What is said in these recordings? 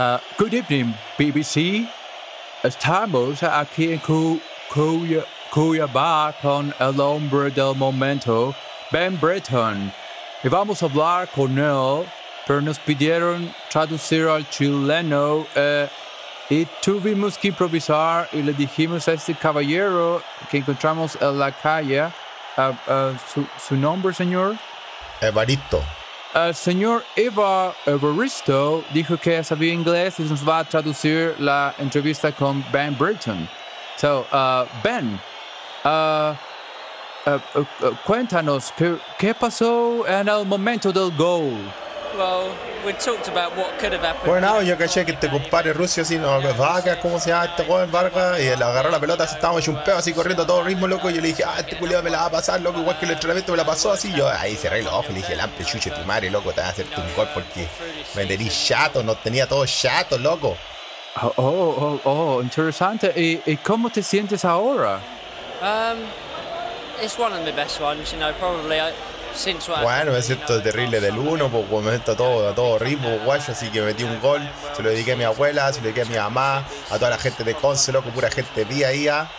Uh, good evening, BBC. Estamos aquí en Cu Cuya con el hombre del momento, Ben Breton. Y vamos a hablar con él, pero nos pidieron traducir al chileno eh, y tuvimos que improvisar y le dijimos a este caballero que encontramos en la calle, uh, uh, su, su nombre, señor. Evaristo. El señor Eva Evaristo dijo que sabía inglés y nos va a traducir la entrevista con Ben Britton. So, uh, Ben, uh, uh, uh, cuéntanos, ¿qué, ¿qué pasó en el momento del gol? Well, we talked about what could have happened. Bueno, yo caché que este compadre ruso así, no, Vargas, ¿cómo se llama este joven Vargas? Y él agarró la pelota, así, estábamos hecho un pedo así corriendo a todo ritmo, loco. Y yo le dije, ah, este culiado me la va a pasar, loco, igual que el entrenamiento me la pasó así. Yo ahí cerré los ojos y le dije, lampe, chuche tu madre, loco, te vas a hacerte un gol porque me tení chato, no tenía todo chato, loco. Oh, oh, oh, oh, interesante. ¿Y, ¿Y cómo te sientes ahora? Um, it's one of the best ones, you know, probably uh, Bueno, me siento terrible del uno, pues me siento a todo, a todo ritmo, guayo, así que metí un gol, se lo dediqué a mi abuela, se lo dediqué a mi mamá, a toda la gente de Conce, loco, pura gente día a día.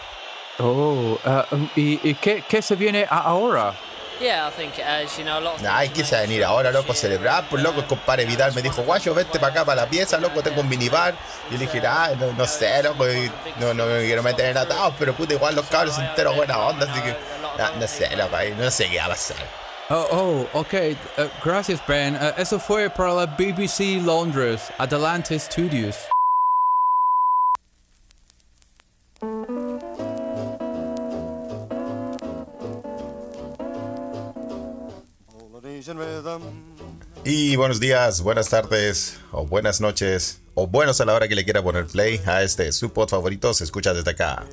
Oh, uh, ¿y, y qué, qué se viene ahora? Yeah, I think it has, you know, a lot of Ay, things quise venir ahora, loco, a celebrar, pues loco, el compadre Vidal me dijo, guayo, vete para acá, para la pieza, loco, tengo un minibar. Y le dije, ah, no, no sé, loco, y no, no me quiero meter en atados, pero puta, igual los cabros enteros buena onda, así que, ah, no sé, loco, no sé qué va a pasar. Oh, oh, ok. Uh, gracias, Ben. Uh, eso fue para la BBC Londres, Adelante Studios. Y buenos días, buenas tardes, o buenas noches, o buenos a la hora que le quiera poner play a este su pod favorito, se escucha desde acá.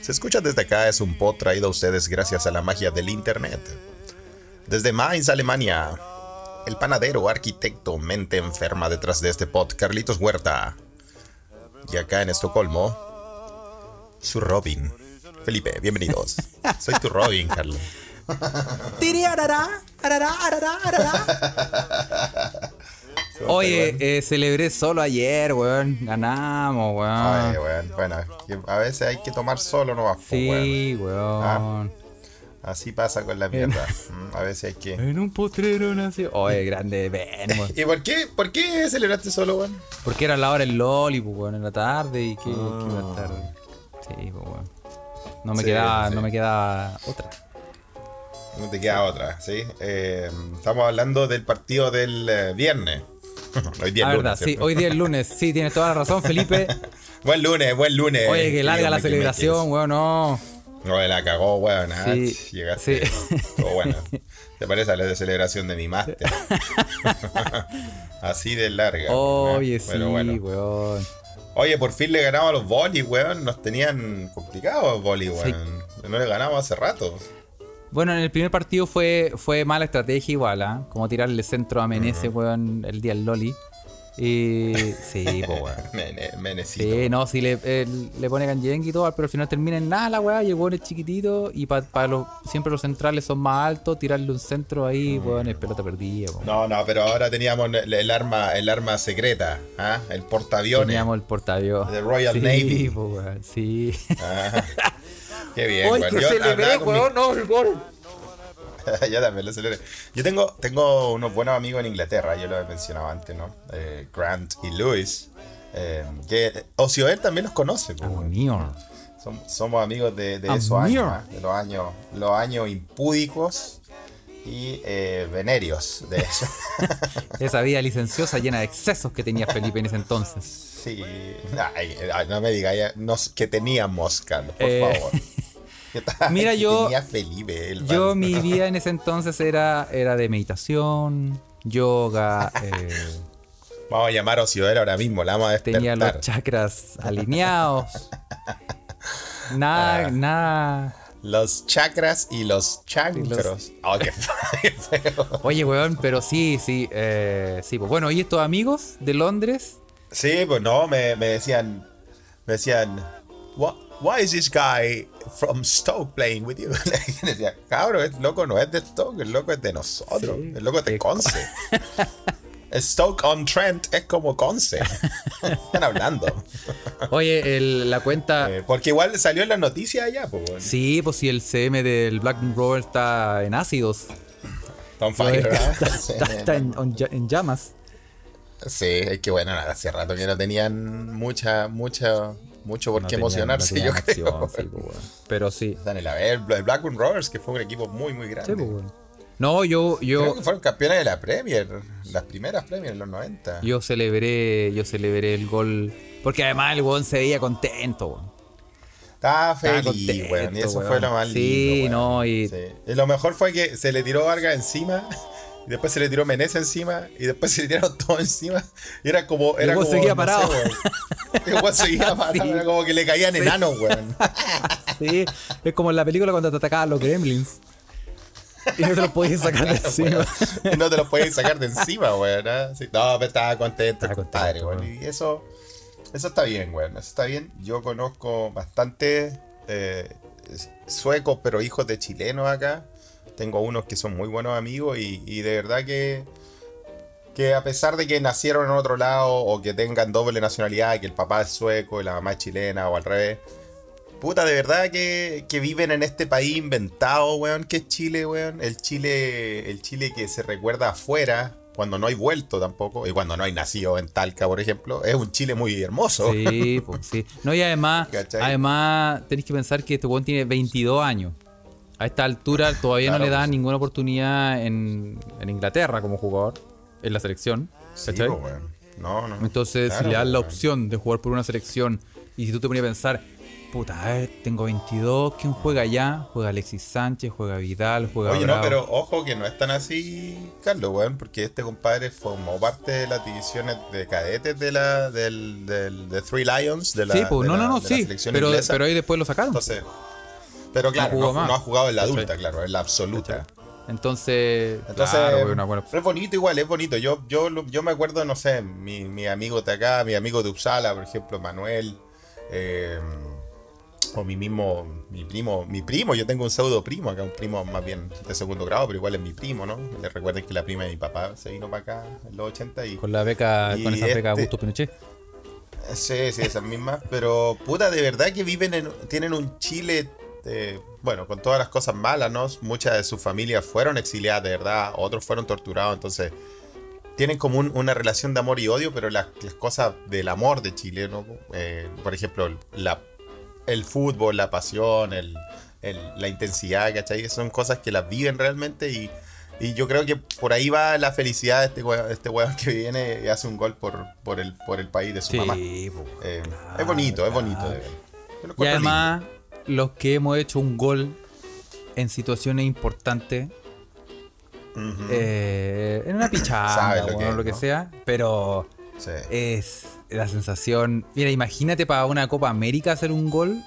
Se escucha desde acá es un pod traído a ustedes gracias a la magia del internet. Desde Mainz, Alemania, el panadero, arquitecto, mente enferma detrás de este pod, Carlitos Huerta. Y acá en Estocolmo, su Robin. Felipe, bienvenidos. Soy tu Robin, Carlos. Oye, eh, celebré solo ayer, weón. Ganamos, weón. Ay, weón, bueno, a veces hay que tomar solo po, weón. sí, weón. Así pasa con la mierda. Mm, A veces hay que. En un potrero nació. Oye, grande weón. ¿Y por qué, por qué celebraste solo, weón? Porque era la hora del Loli, pues, weón, en la tarde y que, que iba a estar. Sí, pues, weón. No me Sí, quedaba, sí. no me quedaba otra. No te queda otra, ¿sí? Eh, estamos hablando del partido del eh, viernes. Hoy día La es verdad, lunes. sí, hoy día es lunes. Sí, tienes toda la razón, Felipe. Buen lunes, buen lunes. Oye, que larga la celebración, weón, no. No, la cagó, weón. Sí, Llegaste. sí. Todo bueno. Te parece a la de celebración de mi máster. Así de larga. Oye, sí, bueno. weón. Oye, por fin le ganamos a los boli, weón. Nos tenían complicados los boli, weón. No le ganamos hace rato. Bueno, en el primer partido fue, fue mala estrategia igual, ¿ah? Como tirarle centro a Menezes, weón, el día del Loli. Y sí, pues, weón. Mene- menecito. Sí, no, sí le, eh, le pone Ganjenki y todo, pero al final termina en nada la weá, y el weón es chiquitito y para los siempre los centrales son más altos, tirarle un centro ahí, weón, es pelota perdida, weón. No, no, pero ahora teníamos el, el arma, el arma secreta, ¿ah? el portaaviones. Teníamos el portaaviones. The Royal sí, Navy. po, weón, sí. Ah, qué bien, ¡Ay, weón. que Yo se le ve, mi- weón! ¡No, el gol! ya también lo celebré. Yo tengo, tengo unos buenos amigos en Inglaterra, yo lo he mencionado antes, ¿no? Eh, Grant y Lewis. eh, que Ocioel también los conoce, po, weón. Mío. Som- somos amigos de, de Ah, esos años. ¿ah? de los años, los años impúdicos y eh, venerios de eso. Esa vida licenciosa llena de excesos que tenía Felipe en ese entonces. sí, ay, ay, no me digas que teníamos, Carlos, por Eh, favor. Mira, yo- Tenía Felipe. el Yo, mi vida en ese entonces era, era de meditación, yoga, eh, Vamos a llamar a Ocioel ahora mismo, la vamos a despertar. tenía los chakras alineados. Nada, Ah. nada. Los chakras y los chancros. Oh, qué feo. Oye, weón, pero sí, sí, eh, sí. Pues bueno, y estos amigos de Londres, Sí, pues no, me, me decían, me decían, "Wha- why is this guy from Stoke playing with you? Y decía, cabrón, el loco no es de Stoke, el loco es de nosotros, Sí, el loco es de Conce. Stoke on Trent es como Conce. Están hablando. Oye, el- la cuenta. Eh, porque igual salió en las noticias allá, pues. bueno. Sí, pues si el CM del Black Rover está en ácidos. Está on fire, ¿verdad? está, Sí. está- está en, on en llamas. Sí, es que bueno, hace rato que no tenían mucha, mucha, mucho por No qué emocionarse, no yo creo. acción, sí, pues. Pero sí. Están el Blackburn Rovers, que fue un equipo muy, muy grande. Sí, pues. No, yo, Creo yo, que fueron campeones de la Premier, las primeras Premier en los 90. yo celebré, yo celebré el gol. Porque además el weón se veía contento, weón. Estaba feliz, contento, weón, y eso weón. fue lo más lindo. Sí, weón. no, y- Sí. Y lo mejor fue que se le tiró Vargas encima, y después se le tiró Menezes encima, y después se le tiraron todos encima. Y era como. Era como, seguía no parado. sé, seguía Sí. como que le caían Sí. enanos, weón. Sí, es como en la película cuando te atacaban los gremlins. Y no te los podías sacar de encima. no te los podías sacar de encima, weón. ¿ah? Sí. No, pero estaba contento, Estaba compadre, contento, weón. Y eso, eso está bien, weón. Eso está bien. Yo conozco bastante eh, suecos, pero hijos de chilenos acá. Tengo unos que son muy buenos amigos y, y de verdad que, que a pesar de que nacieron en otro lado o que tengan doble nacionalidad, que el papá es sueco y la mamá es chilena o al revés, Puta, de verdad que, que viven en este país inventado, weón, que es Chile, weón. El Chile, el Chile que se recuerda afuera, cuando no hay vuelto tampoco, y cuando no hay nacido en Talca, por ejemplo, es un Chile muy hermoso. Sí, pues sí. No, y además, ¿Cachai? además tenéis que pensar que este weón tiene 22 años. A esta altura todavía no le dan pues. ninguna oportunidad en, en Inglaterra como jugador, en la selección. Sí, ¿cachai? weón. No, no. Entonces, Claro, si le dan la opción de jugar por una selección, y si tú te ponías a pensar, puta, a ver, tengo 22, ¿quién juega allá? Juega Alexis Sánchez, juega Vidal, juega Oye, no, pero ojo que no es tan así, Carlos, weón, porque este compadre formó parte de las divisiones de cadetes de la del, del de Three Lions, de la, sí, pues, de no, la- no, no, de sí. Pero, inglesa. pero ahí después lo sacaron. Entonces, pero claro, no, ha jugado en la adulta, claro, en la absoluta. Entonces, Entonces, claro, es una buena es bonito igual, es bonito. Yo, yo, yo me acuerdo, no sé, mi, mi amigo de acá, mi amigo de Uppsala, por ejemplo, Manuel, eh, o mi mismo, mi primo, mi primo, yo tengo un pseudo primo acá, un primo más bien de segundo grado, pero igual es mi primo, ¿no? Le recuerden que la prima de mi papá se vino para acá en los 80 y... Con la beca, con esa beca este- Augusto Pinochet. Sí, sí, esas mismas. Pero, puta, de verdad que viven en. Tienen un Chile. Eh, bueno, con todas las cosas malas, ¿no? Muchas de sus familias fueron exiliadas, de verdad. Otros fueron torturados. Entonces, tienen como un- una relación de amor y odio, pero las, las cosas del amor de Chile, ¿no? Eh, por ejemplo, la, el fútbol, la pasión, el, el- la intensidad, ¿cachai? Son cosas que las viven realmente y. Y yo creo que por ahí va la felicidad de este weón, este weón que viene y hace un gol por, por, el, por el país de su mamá. Sí. Eh, Claro, es bonito, es bonito de ver. Y además, los que hemos hecho un gol en situaciones importantes, eh, en una pichada, o lo, que ¿no? sea, pero Sí. es la sensación. Mira, imagínate para una Copa América hacer un gol.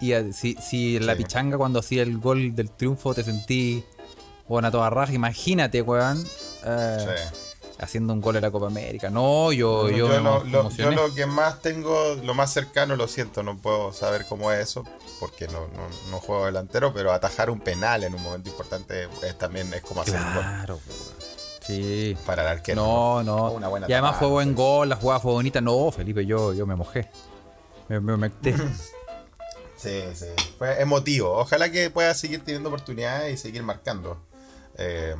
Y si, si la pichanga cuando hacía el gol del triunfo te sentí bueno, a toda raja, imagínate, weón. eh, sí. Haciendo un gol en la Copa América. No, yo, yo, yo, lo, emo- lo- yo emocioné. lo que más tengo, lo más cercano, lo siento, no puedo saber cómo es eso, porque no, no, no juego delantero, pero atajar un penal en un momento importante es, también es como hacer un gol Claro. Sí. para el arquero. No, no. Una buena y además fue buen gol, la jugada fue bonita. No, Felipe, yo, yo me mojé. Me, me. Sí, sí. Fue emotivo. Ojalá que pueda seguir teniendo oportunidades y seguir marcando. Eh,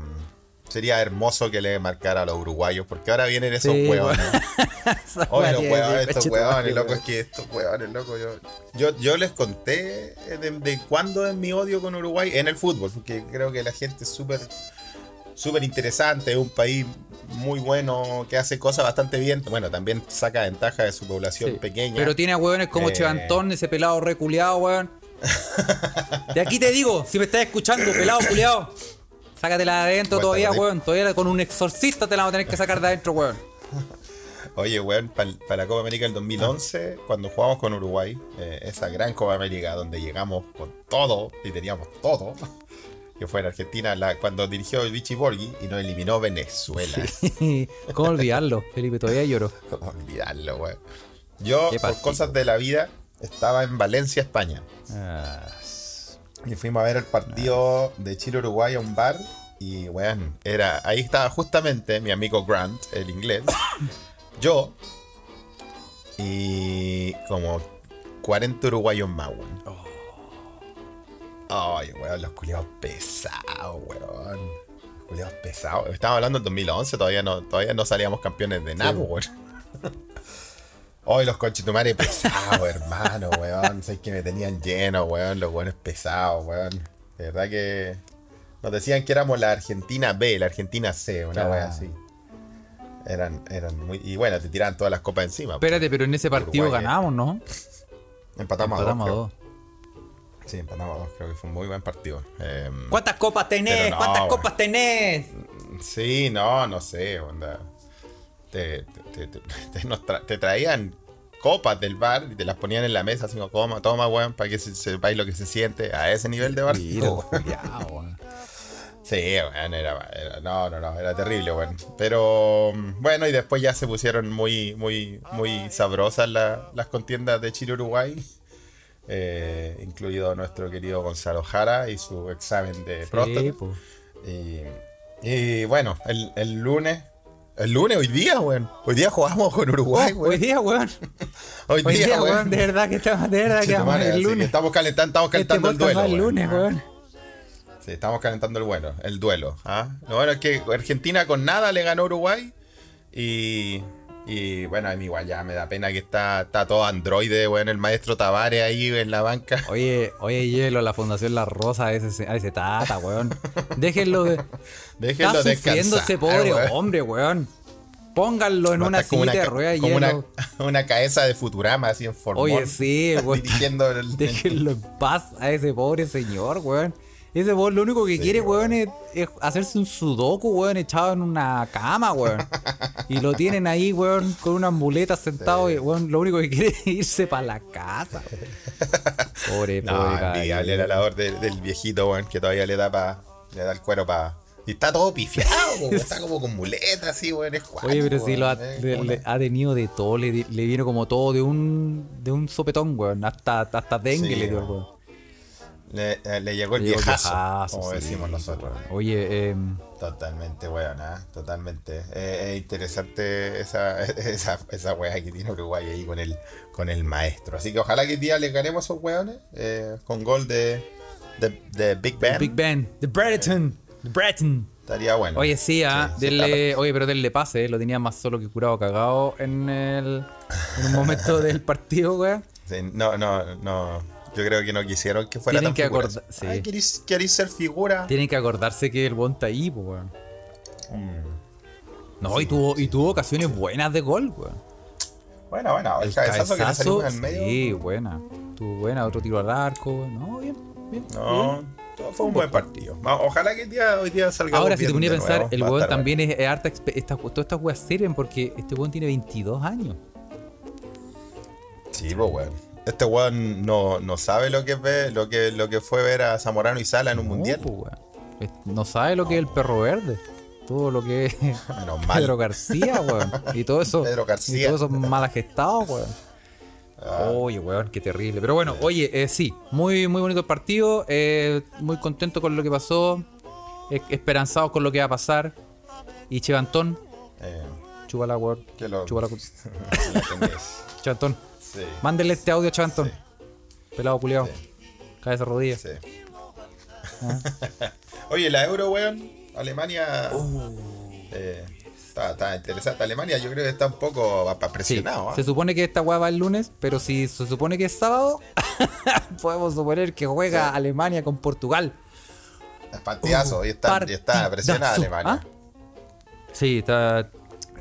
sería hermoso que le marcara a los uruguayos, porque ahora vienen esos Sí, huevones. Oye, los huevones, estos huevones, loco, es que estos huevones, loco, yo, yo, yo les conté de, de cuándo es mi odio con Uruguay en el fútbol, porque creo que la gente es súper súper interesante, es un país muy bueno, que hace cosas bastante bien, bueno, también saca ventaja de su población Sí. pequeña. Pero tiene a hueones como Eh. Chevantón, ese pelado reculeado, weón. De aquí te digo, si me estás escuchando, pelado culeado. Sácatela de adentro todavía, weón. Todavía con un exorcista te la vamos a tener que sacar de adentro, weón. Oye, weón, para la Copa América del 2011, cuando jugamos con Uruguay, eh, esa gran Copa América donde llegamos con todo y teníamos todo, que fue en Argentina, la, cuando dirigió el Vichy Borghi y nos eliminó Venezuela. ¿Cómo olvidarlo? Felipe, todavía lloro. Olvidarlo, weón. Yo, por cosas de la vida, estaba en Valencia, España. Ah, Y fuimos a ver el partido de Chile-Uruguay a un bar Y weón, era. Ahí estaba justamente mi amigo Grant, el inglés. yo. Y como 40 uruguayos más, weón. Ay, weón, los culiados pesados, weón. Los culiados pesados. Estamos hablando del 2011, todavía no, todavía no salíamos campeones de nada, weón. Ay, los conchetumares pesados, hermano, weón. Sé que me tenían lleno, weón. Los weones pesados, weón. De verdad que. Nos decían que éramos la Argentina B, la Argentina C, una Claro. wea así. Eran, eran muy. Y bueno, te tiraban todas las copas encima. pues. Espérate, pero en ese partido Uruguay, eh. ganamos, ¿no? Empatamos, a Empatamos a dos. Sí, empatamos a dos. Creo que fue un muy buen partido. Em, ¿Cuántas copas tenés? No, ¿Cuántas copas tenés? Sí, no, no sé, onda. Te, te, te- te- nos tra- te traían copas del bar y te las ponían en la mesa, así como, toma, toma, weón, para que se- sepáis lo que se siente a ese nivel de bar. Mira, weón. Sí, weón, era, era- no, no, no, era terrible, weón. Pero bueno, y después ya se pusieron muy, muy, muy sabrosas la- las contiendas de Chile Uruguay. eh, incluido nuestro querido Gonzalo Jara y su examen de próstata. Sí. Y, y bueno, el, el lunes. El lunes, hoy día, weón. Hoy día jugamos con Uruguay, Oh, Hoy weón. día, weón. Hoy, Hoy día, weón. weón, de verdad que estamos, de verdad que vamos madre, el lunes. Estamos calentando, estamos Este calentando el duelo. el lunes, weón. Sí, estamos calentando el bueno, el duelo. ¿ah? Lo bueno es que Argentina con nada le ganó a Uruguay. Y, y bueno, a mí igual ya me da pena que está, está todo androide, weón, el maestro Tavares ahí en la banca. Oye, oye, hielo, la Fundación La Rosa, ese, ese tata, weón. Déjenlo de. Déjenlo Está ese pobre weón. hombre, weón. Pónganlo en una silla de ruedas como una, hielo. una cabeza de Futurama así en forma. Oye, sí, weón. Dirigiendo el, Déjenlo en paz a ese pobre señor, weón. Ese weón lo único que quiere, weón, es, es hacerse un sudoku, weón, echado en una cama, weón. Y lo tienen ahí, weón, con unas muletas sentado y, weón, lo único que quiere es irse para la casa. Pobre, No, pobre. envidiable la labor de- del viejito, weón, que todavía le da pa, le da el cuero para. Y está todo pifiado, weón, está como con muletas así, weón, es Oye, pero cuático, sí lo ha, weón, le- una- tenido de todo, le, le vino como todo de un de un sopetón, weón. Hasta, hasta dengue Sí, le dio weón. Le, eh, le llegó el Le el viejazo, como sí, decimos nosotros. Oye, em, Totalmente, weón, ¿ah? totalmente. Eh, es interesante esa, esa, esa weá que tiene Uruguay ahí con el, con el maestro. Así que ojalá que el día le ganemos a esos weones eh, con gol de, de, de Big Ben. Big Ben, The Breton, The Breton. Estaría bueno. Oye, sí, ah, Sí, denle- oye, pero denle pase, eh, lo tenía más solo que curado cagado en el en un momento del partido, weón. Sí, no, no, no. Yo creo que no quisieron que fuera Tienen tan que acordar- sí. Ay, ¿queréis, queréis ser figura? Tienen que acordarse que el bon está ahí, pues, weón. Mm. No, y tuvo, y tuvo ocasiones buenas de gol, weón. Bueno, bueno, el, cabezazo, que le en medio. sí, buena. Tuvo buena, otro tiro al arco, weón. No, bien, bien. No, todo fue un buen partido. Ojalá que el día, hoy día salga Ahora, si te ponía a pensar, el weón también es, es harta. esta- todas estas weas sirven porque este weón tiene 22 años. Sí, pues weón. Este weón no, no sabe lo que ve, lo que, lo que fue ver a Zamorano y Sala en un No, mundial. pues, weón. Es- No sabe lo que es el perro verde. Todo lo que es Menos mal. Pedro García, weón. Y todo eso. Pedro García. Y todo eso mal gestado, weón. Ah. Oye, weón, qué terrible. Pero bueno, oye, eh, sí, muy, muy bonito el partido. eh, muy contento con lo que pasó. eh, esperanzados con lo que va a pasar. Y Chevantón, Eh, chúpala, weón. lo tenés. Chevantón. Sí, Mándele este audio a Chevantón. Pelado culiao. Cabeza rodilla. sí. Ah. Oye, la Euro, weón. Alemania. Uh. eh, está, está interesante. Alemania yo creo que está un poco Sí, presionado. ¿ah? se supone que esta weá va el lunes, pero si se supone que es sábado, podemos suponer que juega Alemania con Portugal. Es partidazo. y está, y está presionada Alemania. ¿ah? Sí, está,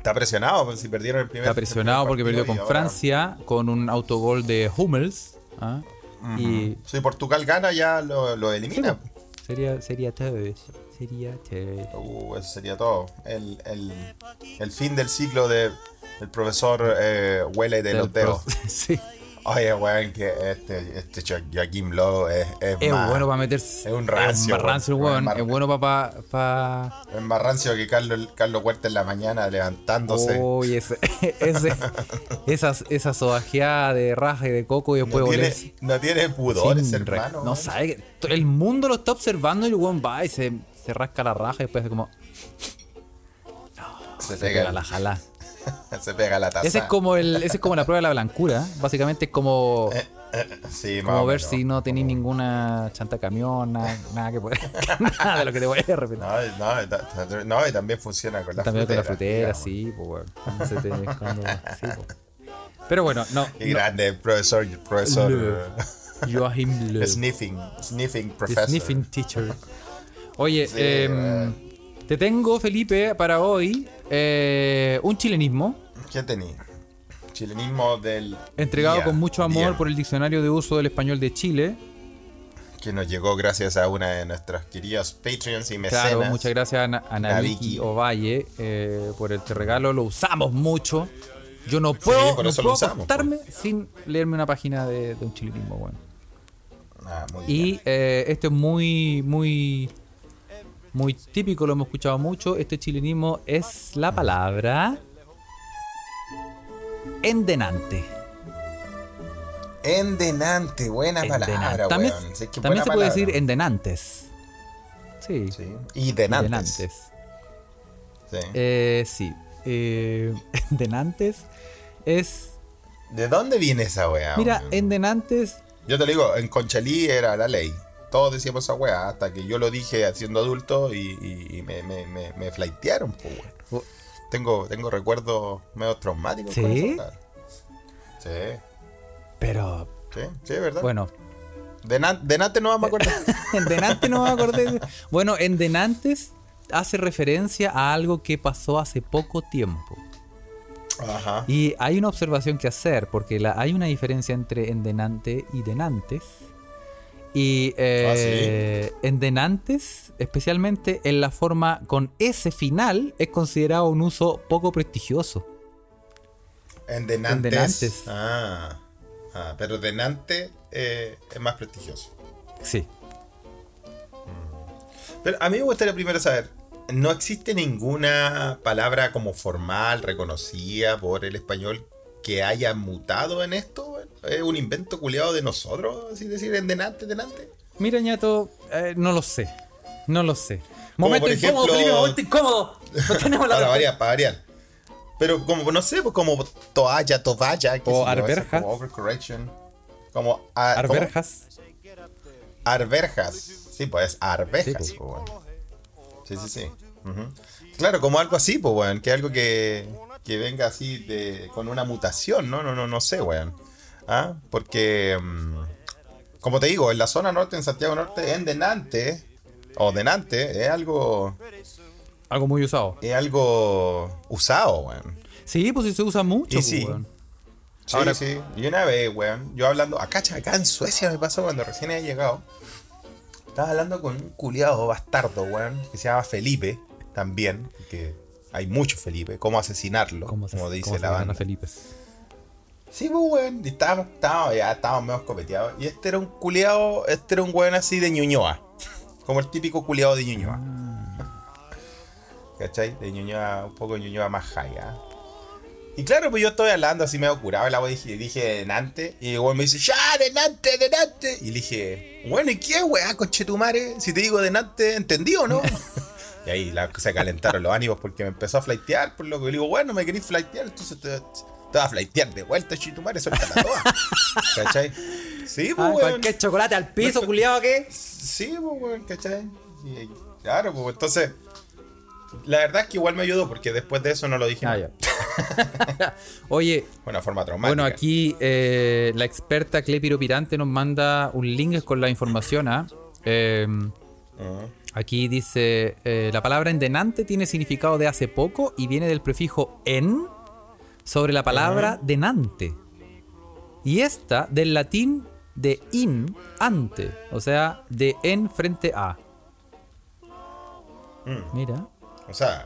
Está presionado pues, si perdieron el primer está presionado el porque perdió con ahora- Francia con un autogol de Hummels. ¿ah? Y Si Portugal gana, ya lo, lo elimina. sería, sería todo. Sería todo. Uh, eso sería todo. El, el, el fin del ciclo de, del profesor eh, Huele de los Del profe- sí. Oye, weón, que este, este Jo- Joaquim Lowe es, es, Es más, bueno para meterse. es un rancio, Es rancio, weón. weón. Es Es bueno para. Pa, es más rancio que Carlos, Carlos Huerta en la mañana levantándose. Uy, ese, ese, esas, esa sobajeada de raja y de coco y después no, tiene, no tiene pudores, Sin re- hermano. No sabe el mundo lo está observando y el weón va y se, se se rasca la raja y después hace como Se se pega pega, la jala. se pega la taza. Ese es como el, ese es como la prueba de la blancura. Básicamente es como, Sí, más como o ver si no tenéis ninguna chanta camión, nada, nada que pueda. nada de lo que te voy a repetir. No, y- no, y no, y también funciona con la También con la frutera, frutera, digamos. sí, pues bueno. cuando se te- cuando- sí, pues. Pero bueno, no. Qué no. grande, profesor, profesor Love. Joachim Löw. sniffing, sniffing The professor. Sniffing Teacher. Oye, Sí, em, weón. Te tengo, Felipe, para hoy eh, un chilenismo ¿Qué tenía? Chilenismo del entregado día, con mucho amor día, por el Diccionario de Uso del Español de Chile. que nos llegó gracias a una de nuestras queridas Patreons y mecenas. Claro, muchas gracias a, Na- a Nabiki. Ovalle eh, por este regalo. Lo usamos mucho. Yo no puedo, no usamos, acostarme sin leerme una página de, de un chilenismo, bueno. Ah, muy bien. Y eh, esto es muy, muy, muy típico, lo hemos escuchado mucho. Este chilenismo es la palabra endenante. Endenante, buena Endenante. palabra, También, weón. Sí, también buena se puede decir endenantes. Sí. Sí. Y denantes. Sí. Eh, sí. Eh, endenantes es. ¿De dónde viene esa weá? Mira, endenantes. Yo te lo digo, en Conchalí era la ley. Todos decíamos esa weá hasta que yo lo dije siendo adulto y, y- y me, me, me, me flaitearon, po, weón. Oh. Tengo, tengo recuerdos medio traumáticos con ¿Sí? esa palabra. Sí, Pero sí, sí, ¿verdad? bueno, Denan- denante no vamos a acordar. Endenante no me acordé. Bueno, endenantes hace referencia a algo que pasó hace poco tiempo. Ajá. Y hay una observación que hacer, porque la- hay una diferencia entre endenante y denantes. Y eh, endenantes, especialmente en la forma con S final, es considerado un uso poco prestigioso. En denantes. En denantes. Ah, ah, pero denante eh, es más prestigioso. Sí. Pero a mí me gustaría primero saber, ¿no existe ninguna palabra como formal, reconocida por el español que haya mutado en esto? ¿Es un invento culiado de nosotros, así decir, en denante, denante? Mira, ñato, eh, no lo sé. No lo sé. Momento por incómodo, ejemplo- Felipe, momento incómodo. No tenemos la Para variar, para variar. Pero como, no sé, pues como toalla, tovalla, qué O sé yo, eso, arberja. como overcorrection. Como a- ¿cómo? Arberjas. Arberjas. Sí, pues arvejas, Sí, pues. Sí, sí, sí. Claro, como algo así, pues, weón. Que algo que, que venga así de, con una mutación, ¿no? No, no, no sé, weón. ¿Ah? Porque, mm, como te digo, en la zona norte, en Santiago Norte, en Denante, o Denante, es algo, Algo muy usado. es algo usado, weón. Sí, pues sí se usa mucho. Y pues, sí. weón. Sí, Ahora- sí. Y una vez, weón, yo hablando, acá, acá en Suecia me pasó cuando recién había llegado. Estaba hablando con un culiado bastardo, weón, que se llama Felipe, también, que hay muchos Felipe, cómo asesinarlo, ¿Cómo como dice cómo la banda. Felipe? Sí, pues, weón, y estábamos, estábamos, ya estábamos medio escopeteados. Y este era un culiado, este era un weón así de Ñuñoa, como el típico culiado de Ñuñoa. ¿Cachai? De Ñuñoa, un poco de Ñuñoa más high, ¿ah? Y claro, pues yo estoy hablando así medio curado, el agua dije, dije denante, y el weón me dice, ya, denante, denante. Y le dije, bueno, ¿y qué, weá, conchetumare? Si te digo denante, ¿entendí o no? y ahí la, se calentaron los ánimos porque me empezó a flaitear, por lo que le digo, bueno, me querís flaitear, entonces te, te vas a flaitear de vuelta, chitumare, suéltala toda. ¿Cachai? Sí, pues, Ah, weón. cualquier chocolate al piso, culiado, ¿qué? Sí, pues, weón, ¿cachai? Y- claro, pues, entonces, la verdad es que igual me ayudó porque después de eso no lo dije. Ah, ya. Oye, una forma traumática. bueno, aquí eh, la experta Clepiro Pirante nos manda un link con la información. ¿ah? Eh. Aquí dice: eh, La palabra endenante tiene significado de hace poco y viene del prefijo en sobre la palabra denante. Y esta del latín de in, ante, o sea, de en frente a. Mm. Mira. O sea,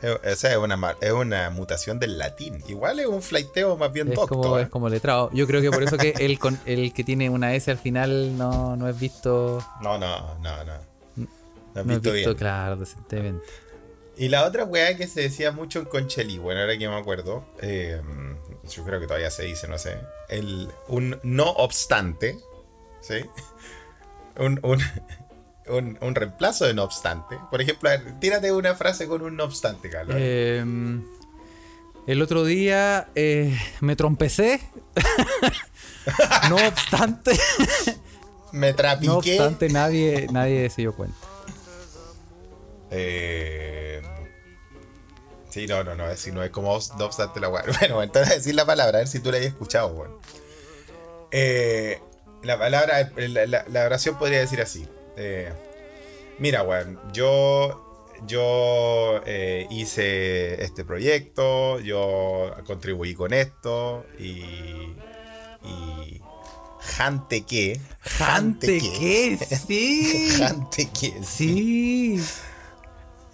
es- esa es una, es una mutación del latín. Igual es un flaiteo más bien Es como, ¿eh? es como letrado. Yo creo que por eso que el, con, el que tiene una S al final no, no es visto, No, no, no, no. No has no es visto visto bien. claro, decentemente. Y la otra weá que se decía mucho en Conchelí, bueno, ahora que me acuerdo, eh, yo creo que todavía se dice, no sé, el, un no obstante, ¿sí? Un, un, un, un reemplazo de no obstante. Por ejemplo, a ver, tírate una frase con un no obstante, Carlos. Eh, el otro día eh, me trompecé. no obstante, Me trapiqué. no obstante, nadie, nadie se dio cuenta. Eh, sí, no, no, no, es, no es como no obstante la weá. Bueno, entonces decir la palabra, a ver si tú la hayas escuchado, weón. Eh, la palabra, la, la- la oración podría decir así. Eh, mira, weón, yo, yo eh, hice este proyecto, yo contribuí con esto y... y jante que... Jante que sí. Jante que... Sí.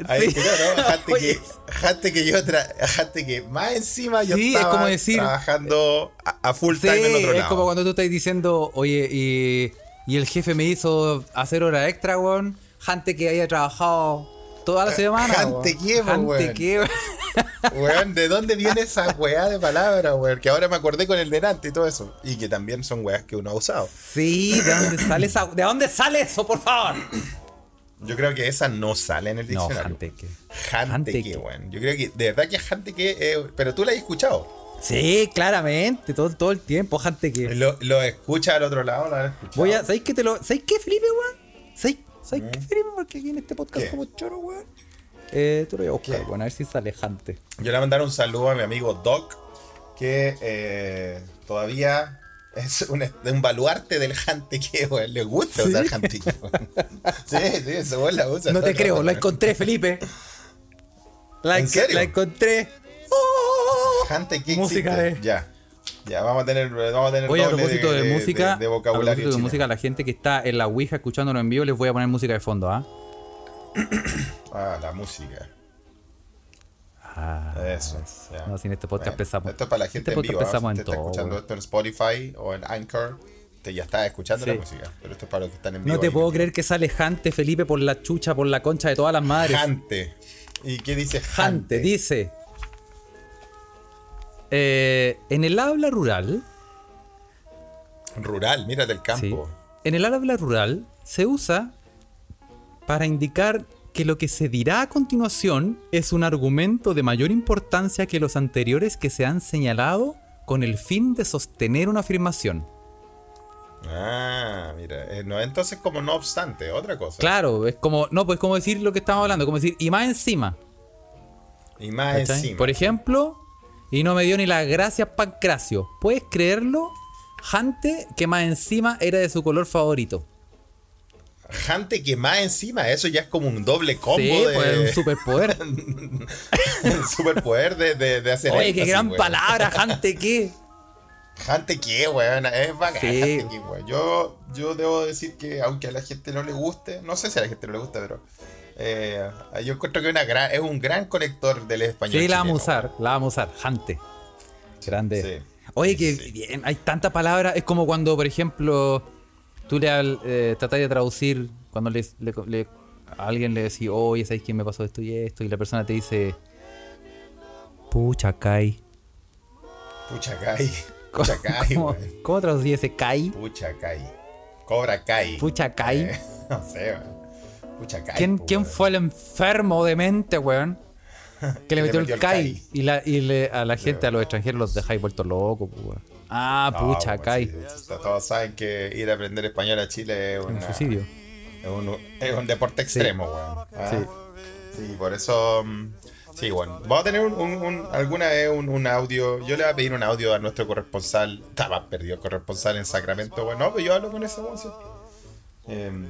Pero no, jate que, jate que yo tra- jate que más encima yo Sí, es estaba como decir- trabajando a, a full Sí, time en otro es lado. como cuando tú estás diciendo, oye, y, y el jefe me hizo hacer hora extra, weón. Jante que haya trabajado toda la semana. Jante weón. que, po, Jante weón. que, weón. Weón, ¿de dónde viene esa weá de palabra, weón? Que ahora me acordé con el delante y todo eso. Y que también son weas que uno ha usado. Sí, ¿de dónde sale esa, ¿De dónde sale eso, por favor? Yo creo que esa no sale en el No, diccionario. que. Jante que, que. weón. Yo creo que, de verdad que jante que, eh, pero tú la has escuchado. Sí, claramente, todo, todo el tiempo, jante que. Lo, lo escuchas al otro lado, lo. Voy a, ¿sabéis qué te lo, ¿sabéis qué, Felipe, weón? ¿Sabéis, ¿sabéis qué, Felipe? Porque aquí en este podcast ¿Qué? somos choros, weón. Eh, tú lo voy a buscar, weón, a ver si sale jante. Yo le voy a mandar un saludo a mi amigo Doc, que eh, todavía es un, un baluarte del hanteque, weón. Le gusta usar hanteque, weón. Sí, sí, ese weón la usa. No te creo, la encontré, Felipe. La, ¿En serio? la encontré. ¡Oh! Música de- Ya. Ya, vamos a tener, vamos a tener Oye, a propósito de, música, de, a vocabulario propósito de música, la gente que está en la Ouija escuchándolo en vivo, les voy a poner música de fondo, ¿ah? Ah, la música. Ah, Eso. No, sin este podcast Bueno, pensamos. Esto es para la gente Este en vivo. ¿ah? Si en usted está todo, escuchando esto en Spotify o en Anchor, te ya está escuchando Sí. la música. Pero esto es para los que están en vivo. No te puedo creer que sale Jante, Felipe, por la chucha, por la concha de todas las madres. Jante. ¿Y qué dice Jante dice. eh, en el habla rural, Rural, mírate el campo. sí, en el habla rural se usa para indicar que lo que se dirá a continuación es un argumento de mayor importancia que los anteriores que se han señalado con el fin de sostener una afirmación. Ah, mira. eh, no, entonces, como no obstante, otra cosa. Claro, es como, no, pues como decir lo que estamos hablando, como decir, y más encima. Y más ¿cachai? encima. Por ejemplo, y no me dio ni las gracias Pancracio. ¿Puedes creerlo? Jante, que más encima era de su color favorito. Jante que más encima, eso ya es como un doble combo sí, de. pues un superpoder. un superpoder de, de, de hacer Oye, qué gran weón. palabra, Jante, ¿qué? Jante que, weón. Es bacán, Sí. Que, weón. Yo, yo debo decir que, aunque a la gente no le guste, no sé si a la gente no le gusta, pero. eh, yo encuentro que una gran, es un gran conector del español. Sí, la vamos a usar, la vamos a usar, Jante. Grande. Sí. Oye, Sí, que bien, hay tanta palabra. Es como cuando, por ejemplo, tú le eh, tratás de traducir, cuando le, le- le- a alguien le decís, oye, ¿sabes quién me pasó esto y esto? Y la persona te dice, pucha, Kai. Puchacay. Puchacay, ¿Cómo, weón. ¿Cómo traducí ese Kai? Puchacay. Cobra Kai. Pucha, Kai. Eh, no sé, weón. Puchacay. ¿Quién, po, quién fue el enfermo de mente, weón? Que le Le metió, el el Kai. Kai. Y, la, y le- a la gente, a los extranjeros, los dejáis vueltos locos, pues, weón. Ah, No, pucha, pues, Kai. sea, todos saben que ir a aprender español a Chile es, Un suicidio. es, un, es un deporte extremo, weón. Ah, Sí. Sí, por eso. mm, Sí, bueno. Vamos a tener un, un- un- alguna vez un, un audio. Yo le voy a pedir un audio a nuestro corresponsal. Estaba perdido corresponsal en Sacramento. Bueno, no, pero yo hablo con ese weón. Em,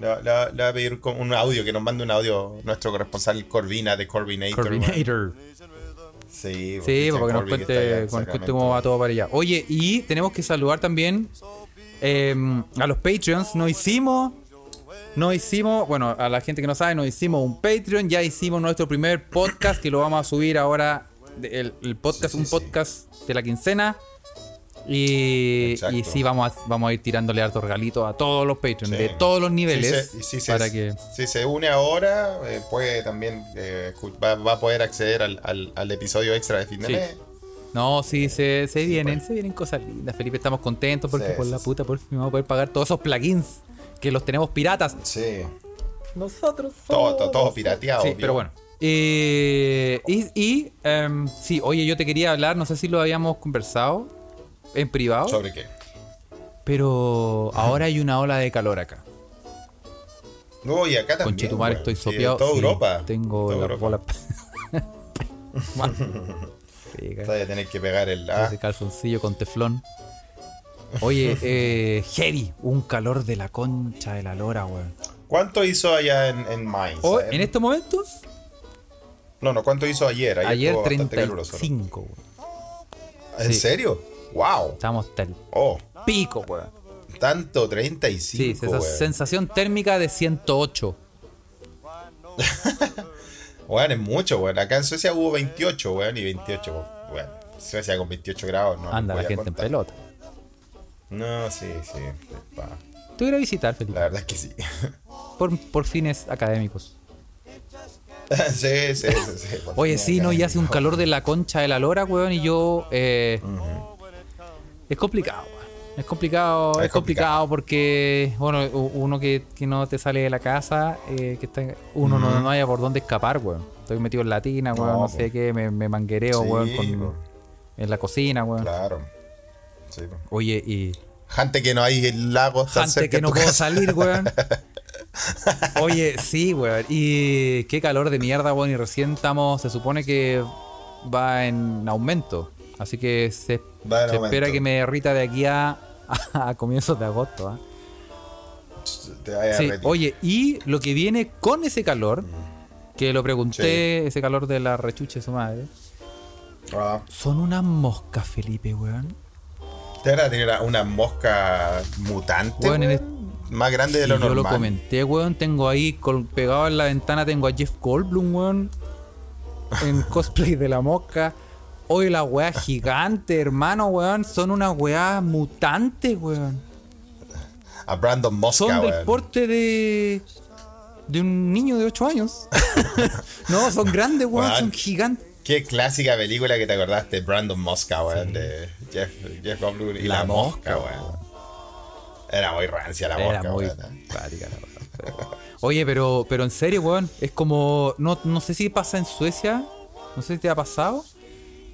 le, le- le voy a pedir con un audio, que nos mande un audio nuestro corresponsal Corvina de Corvinator. weón. Coordinator. Sí, Sí, para que nos cuente, nos cuente cómo va todo para allá. Oye, y tenemos que saludar también eh, a los Patreons. Nos hicimos, nos hicimos, bueno, a la gente que no sabe, nos hicimos un Patreon. Ya hicimos nuestro primer podcast que lo vamos a subir ahora. El, el podcast, un podcast de la quincena. Y, sí, vamos a, vamos a ir tirándole harto regalito a todos los Patreons, Sí. de todos los niveles. Si se, y si se- para que. si se une ahora, eh, puede también eh, va, va a poder acceder al, al- al episodio extra de fin de Sí. mes. No, sí, se, se vienen, pues. se vienen cosas lindas, Felipe. Estamos contentos porque por la puta, por fin vamos a poder pagar todos esos plugins. que los tenemos piratas. Sí. Nosotros Todo, todo, todo pirateado. Sí, obvio. pero bueno. Eh, y, y, em, sí, oye, yo te quería hablar, no sé si lo habíamos conversado en privado, ¿Sobre qué? pero ahora hay una ola de calor acá. No, y acá también. Conchetumare, weón. estoy Sí, sopeado. toda sí, Europa. Tengo Toda la Europa. bola. Sí, Vas a tener que pegar el. Ah, Ese calzoncillo con teflón. Oye, eh, Heavy, un calor de la concha de la lora, weón. ¿Cuánto hizo allá en, en Mainz? ¿sabes? en estos momentos, No, no, ¿cuánto hizo ayer? ayer ¿no? 35, weón. ¿En serio? ¡Wow! Estamos hasta Oh, pico, weón. tanto, Sí, 35. esa weón. sensación térmica de 108. Weón, es mucho, weón. Acá en Suecia hubo 28, weón, y 28, weón. Suecia con 28 grados, no. Anda la gente en pelota. No, sí, sí. pa. Te voy a ir a visitar, La Felipe. verdad es que sí. Por, por fines académicos. sí, sí, sí. sí. Oye, sí, no, y hace un calor de la concha de la lora, weón, y yo. eh, Es complicado, weón. Es complicado, es, Es complicado porque, bueno, uno que, que no te sale de la casa, eh, que está, uno no, no haya por dónde escapar, weón. Estoy metido en la tina, weón, no, No, sé qué, me, me manguereo, Sí, weón, con- en la cocina, weón. Claro. Sí. po. Oye, y Jante que no hay lagos tan cerca que no puedo casa. salir, weón. Oye, sí, weón. Y qué calor de mierda, weón. Y recién estamos, se supone que va en aumento. Así que se, espera que me derrita de aquí a, a comienzos de agosto. ¿ah? Te vaya a Sí, derretir. oye, y lo que viene con ese calor, que lo pregunté, ese calor de la rechucha de su madre, Ah, son unas moscas, Felipe, weón. te van a tener una mosca mutante, Weón, más grande de lo yo normal. lo comenté, weón. Tengo ahí pegado en la ventana, tengo a Jeff Goldblum, weón. En cosplay de la mosca. Hoy la weá gigante, hermano, weón. Son unas weá mutantes, weón. A Brandon Mosca, Son del weón. porte de. de un niño de 8 años. no, son grandes, weón. Weón. Son gigantes. Qué clásica película que te acordaste, Brandon Mosca, weón, de Jeff, Jeff Goldblum y la, La mosca, mosca, weón. Era muy rancia la Era mosca, muy weón. práctica la pero- Oye, pero, pero en serio, weón, es como. No, no sé si pasa en Suecia. No sé si te ha pasado.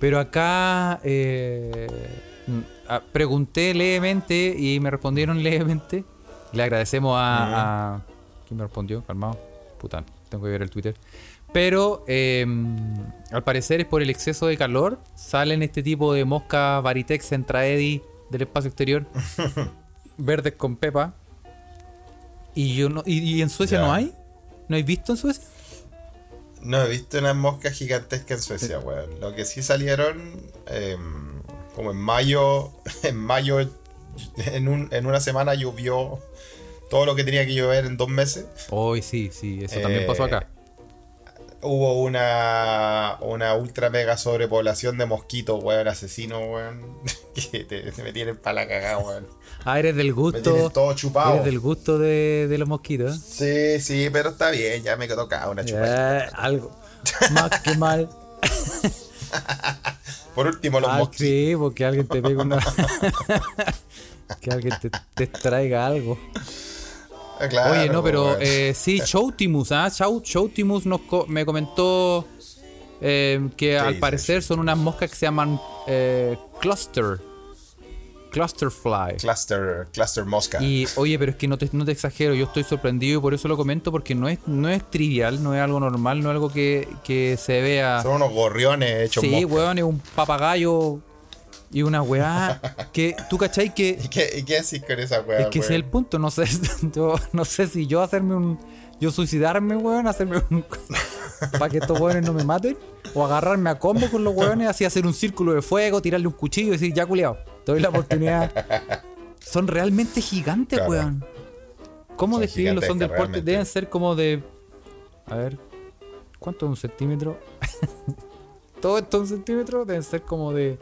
Pero acá eh, pregunté levemente y me respondieron levemente. Le agradecemos a. a- ¿Quién me respondió? Calmado. Puta, tengo que ver el Twitter. Pero eh, al parecer es por el exceso de calor. Salen este tipo de mosca Varitex Centraedi del espacio exterior. verdes con pepa. Y yo no. ¿Y, y en Suecia no hay? ¿No hay visto en Suecia? No he visto unas moscas gigantescas en Suecia, weón. Lo que sí salieron, em, como en mayo, en mayo, en, un- en una semana llovió todo lo que tenía que llover en dos meses. Hoy sí, sí, eso también Eh, pasó acá. Hubo una, una ultra mega sobrepoblación de mosquitos, weón, asesinos, weón. Que te, me tienen para la cagada, weón. Ah, eres del Me gusto. tienen todo chupado. Eres del gusto de, de los mosquitos. Sí, sí, pero está bien, ya me tocaba una chupada. Eh, algo. Más que mal. Por último, los Ah, mosquitos. sí, porque alguien te pega una. que alguien te, te traiga algo. Ah, claro, Oye, no, pero eh, sí, Showtimus, ¿ah? Show- Showtimus nos co- me comentó eh, que al parecer son unas moscas que se llaman eh, Cluster. Cluster Fly. Cluster, cluster mosca. Y oye, pero es que no te, no te exagero, yo estoy sorprendido y por eso lo comento, porque no es, no es trivial, no es algo normal, no es algo que, que se vea. Son unos gorriones hechos Sí, mosca. weón, es un papagayo y una weá que tú cachai que ¿Y qué, y qué haces con esa weá? es que ese es el punto, no sé, yo no sé si yo hacerme un yo suicidarme, weón, hacerme un para que estos weones no me maten o agarrarme a combo con los weones, así hacer un círculo de fuego, tirarle un cuchillo y decir, "Ya culiao, te doy la oportunidad." Son realmente gigantes, Claro. weón. ¿Cómo Son describirlo? Son del porte, deben ser como de a ver, ¿cuánto es un centímetro? Todo esto es un centímetro, deben ser como de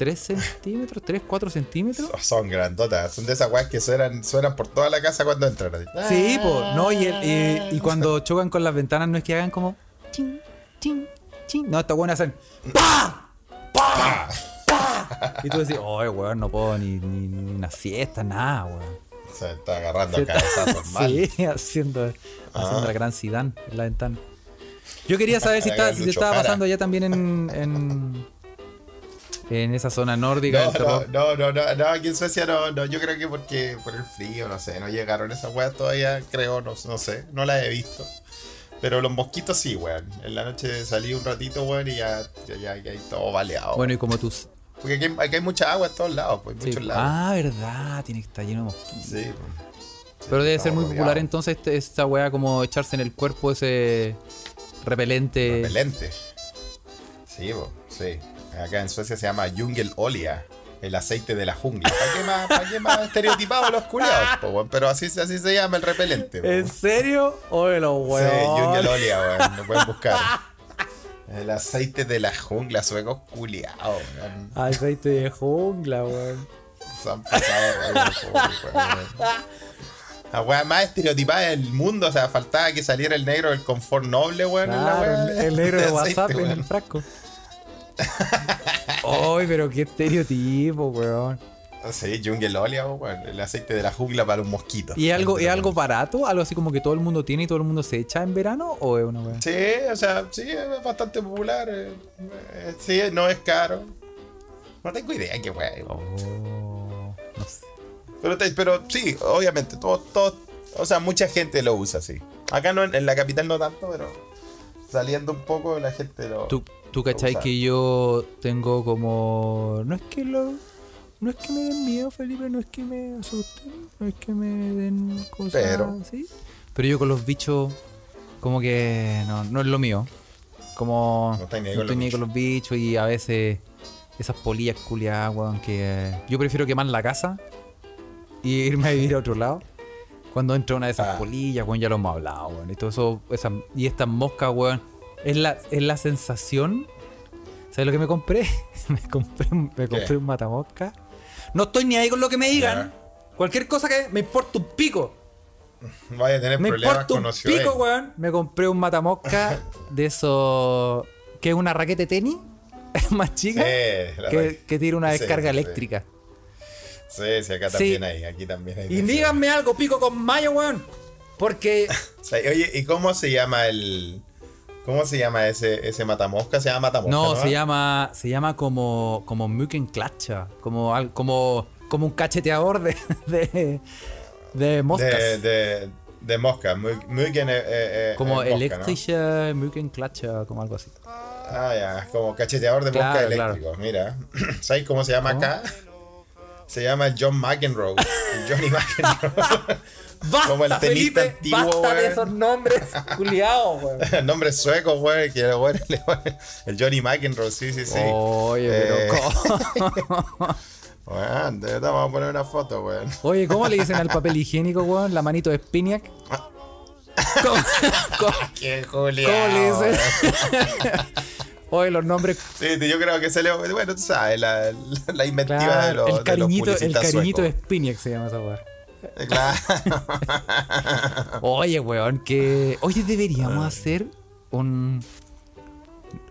3 centímetros, 3, 4 centímetros. Son grandotas. Son de esas weas que suenan, suenan por toda la casa cuando entran. así. Sí, po, no, y, el- y- y cuando chocan con las ventanas no es que hagan como chin, chin, chin. No, estas buenas hacen ¡Pa! ¡Pa! ¡Pa! Y tú decís, oye, weón, no puedo ni, ni, ni una siesta, nada, weón. Se está agarrando Se está- cabezazos mal. sí, haciendo, haciendo Ah. la gran Zidane en la ventana. Yo quería saber si, está, si Lucho estaba pasando ya también en, en, en esa zona nórdica No, no, no, no, no, aquí en Suecia no, no, yo creo que porque por el frío, no sé, no llegaron esas weas todavía, creo, no, no sé, no las he visto. Pero los mosquitos sí, weón. En la noche salí un ratito, weón, y ya, ya, ya, ya todo baleado. Bueno, y como tus. Porque aquí, hay- aquí hay mucha agua en todos lados, pues, sí, muchos lados. ah, verdad, tiene que estar lleno de mosquitos. Sí, pues. Pero debe ser muy popular entonces este- esta weá como echarse en el cuerpo ese repelente. Repelente. Sí, po, sí. Acá en Suecia se llama Jungelolia, el aceite de la jungla. ¿Para qué más, para qué más estereotipados los culiados? po? Pero así, así se llama el repelente. po, ¿En serio? Oye, los Sí, weón. Jungelolia, weón. Lo pueden buscar. El aceite de la jungla, suecos culiados, weón. Aceite de jungla, weón. Se han pasado, weón. La weá más estereotipada del mundo, o sea, faltaba que saliera el negro del confort noble, weón. en la Claro, el, negro de aceite, WhatsApp en el frasco. Ay, pero qué estereotipo, weón. Sí, Jungelolia, weón. El aceite de la jungla para un mosquito. ¿Y algo, ¿y algo barato? ¿Algo así como que todo el mundo tiene y todo el mundo se echa en verano? ¿O es una weá? Sí, o sea, sí, es bastante popular. eh, eh, sí, no es caro. No tengo idea qué es. Oh, no sé. Pero, te- pero sí, obviamente, todo, todo, o sea, mucha gente lo usa, sí. Acá no, en, en la capital no tanto, pero saliendo un poco la gente lo... ¿Tú, tú cachai que yo tengo como. No es que lo. No es que me den miedo, Felipe, no es que me asusten, no es que me den cosas Pero- así. Pero yo con los bichos, como que no, no es lo mío. Como. No ni estoy ni con los bichos y a veces esas polillas culiadas, weón, que. yo prefiero quemar la casa y irme a vivir a otro lado. Cuando entra una de esas Ah. polillas, weón, ya lo hemos hablado, weón. Y todo eso, esas- y estas moscas, weón. Es la, es la sensación. ¿Sabes lo que me compré? me compré, un- me compré un matamosca. No estoy ni ahí con lo que me digan. Cualquier cosa que me importa un pico. Vaya a tener Me problemas con un pico, weón. Me compré un matamosca de esos. que es una raqueta de tenis. más chica. Sí, la que, que tiene una descarga sí, eléctrica. Sí, sí, acá también hay, aquí también hay. Y díganme algo, pico con mayo, weón. Porque. Oye, ¿y cómo se llama el... ¿Cómo se llama ese, ese matamosca? Se llama matamosca, No, ¿no? se llama. Se llama como. como Mückenclatscher. Como, como. como un cacheteador de. de, de moscas. De, de, de mosca. Bien, eh, eh, eh, como mosca, ¿no? elektrische Mückenclatscher, como algo así. Ah, ya, como cacheteador de mosca Claro, eléctrico. Mira, ¿sabes cómo se llama acá? Se llama el John McEnroe. El Johnny McEnroe. ¡Basta, Como el tenista Felipe! antiguo, ¡Basta de weón. esos nombres culiados, weón! el nombre sueco, güey. Que, güey, le- el Johnny McEnroe, sí, sí, sí. Oye, pero Eh, ¿cómo? Weón, de verdad, vamos a poner una foto, güey. Oye, ¿cómo le dicen al papel higiénico, weón? La manito de Spiniak. ¿Cómo, cómo- Qué cómo le dicen? Oye, los nombres. Sí, yo creo que se le. Bueno, tú sabes, la, la inventiva de los. el cariñito, de el cariñito de. Spiniak se llama esa weón. Eh, Claro. Oye, weón, que. Oye, deberíamos hacer un.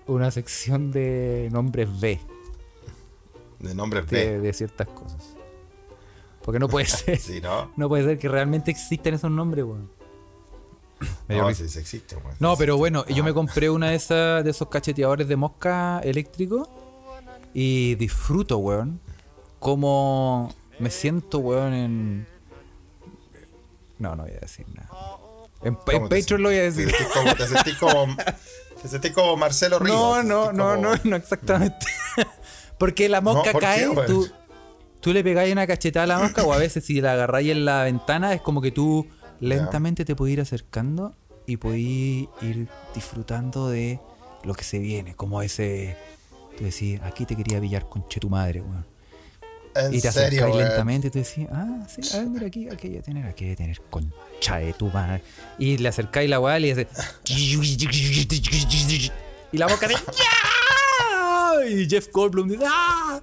Una sección de nombres B De nombres de, B. de ciertas cosas. Porque no puede ser. Sí, ¿no? No puede ser que realmente existan esos nombres, weón. No, risa. sí, sí existe, güey. No, pero bueno, yo me compré una de esas de esos cacheteadores de mosca eléctricos y disfruto, weón. Como me siento, weón, en. No, no voy a decir nada. En, ¿Cómo en Patreon lo voy a decir. te sentís como, te sentís como Marcelo Ríos. No, no, no, como- no, no exactamente. Porque la mosca ¿por qué, cae, weón? tú, tú le pegáis una cachetada a la mosca o a veces si la agarráis en la ventana es como que tú lentamente te puedes ir acercando y puedes ir disfrutando de lo que se viene, como ese... Tú decís, aquí te quería pillar con tu madre, weón. En Y te serio, acercáis lentamente y tú decís, ah, sí, a ver, mira aquí, aquí hay que tener, aquí hay que tener concha de tu madre. Y le acercáis la weá y hace. Y la boca de. "Ya". Y Jeff Goldblum dice, ¡ah!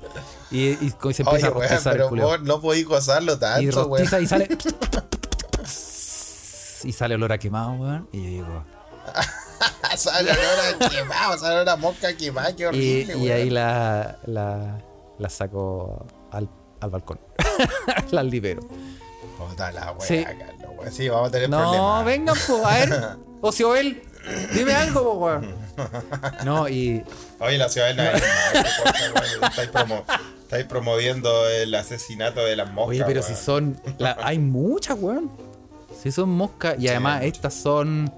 Y, y se empieza Oye, a rostizar el pero vos no podís gozarlo Y tanto, rostiza y sale. Y sale olor a quemado, weón. Y yo digo. sale olor a quemado, sale olor a mosca quemada, qué Y, horrible, y güey. ahí la, la, la saco al, al balcón. la libero. Puta la wea, Sí. Carlos, weón. Sí, vamos a tener No, problemas. vengan, po, a ver. Ocioel, dime algo, weón. No, y. Oye, la ciudad de la estáis, promo- estáis promoviendo el asesinato de las moscas. Oye, pero si son. la- hay muchas, weón. Si son moscas. Y además, estas son.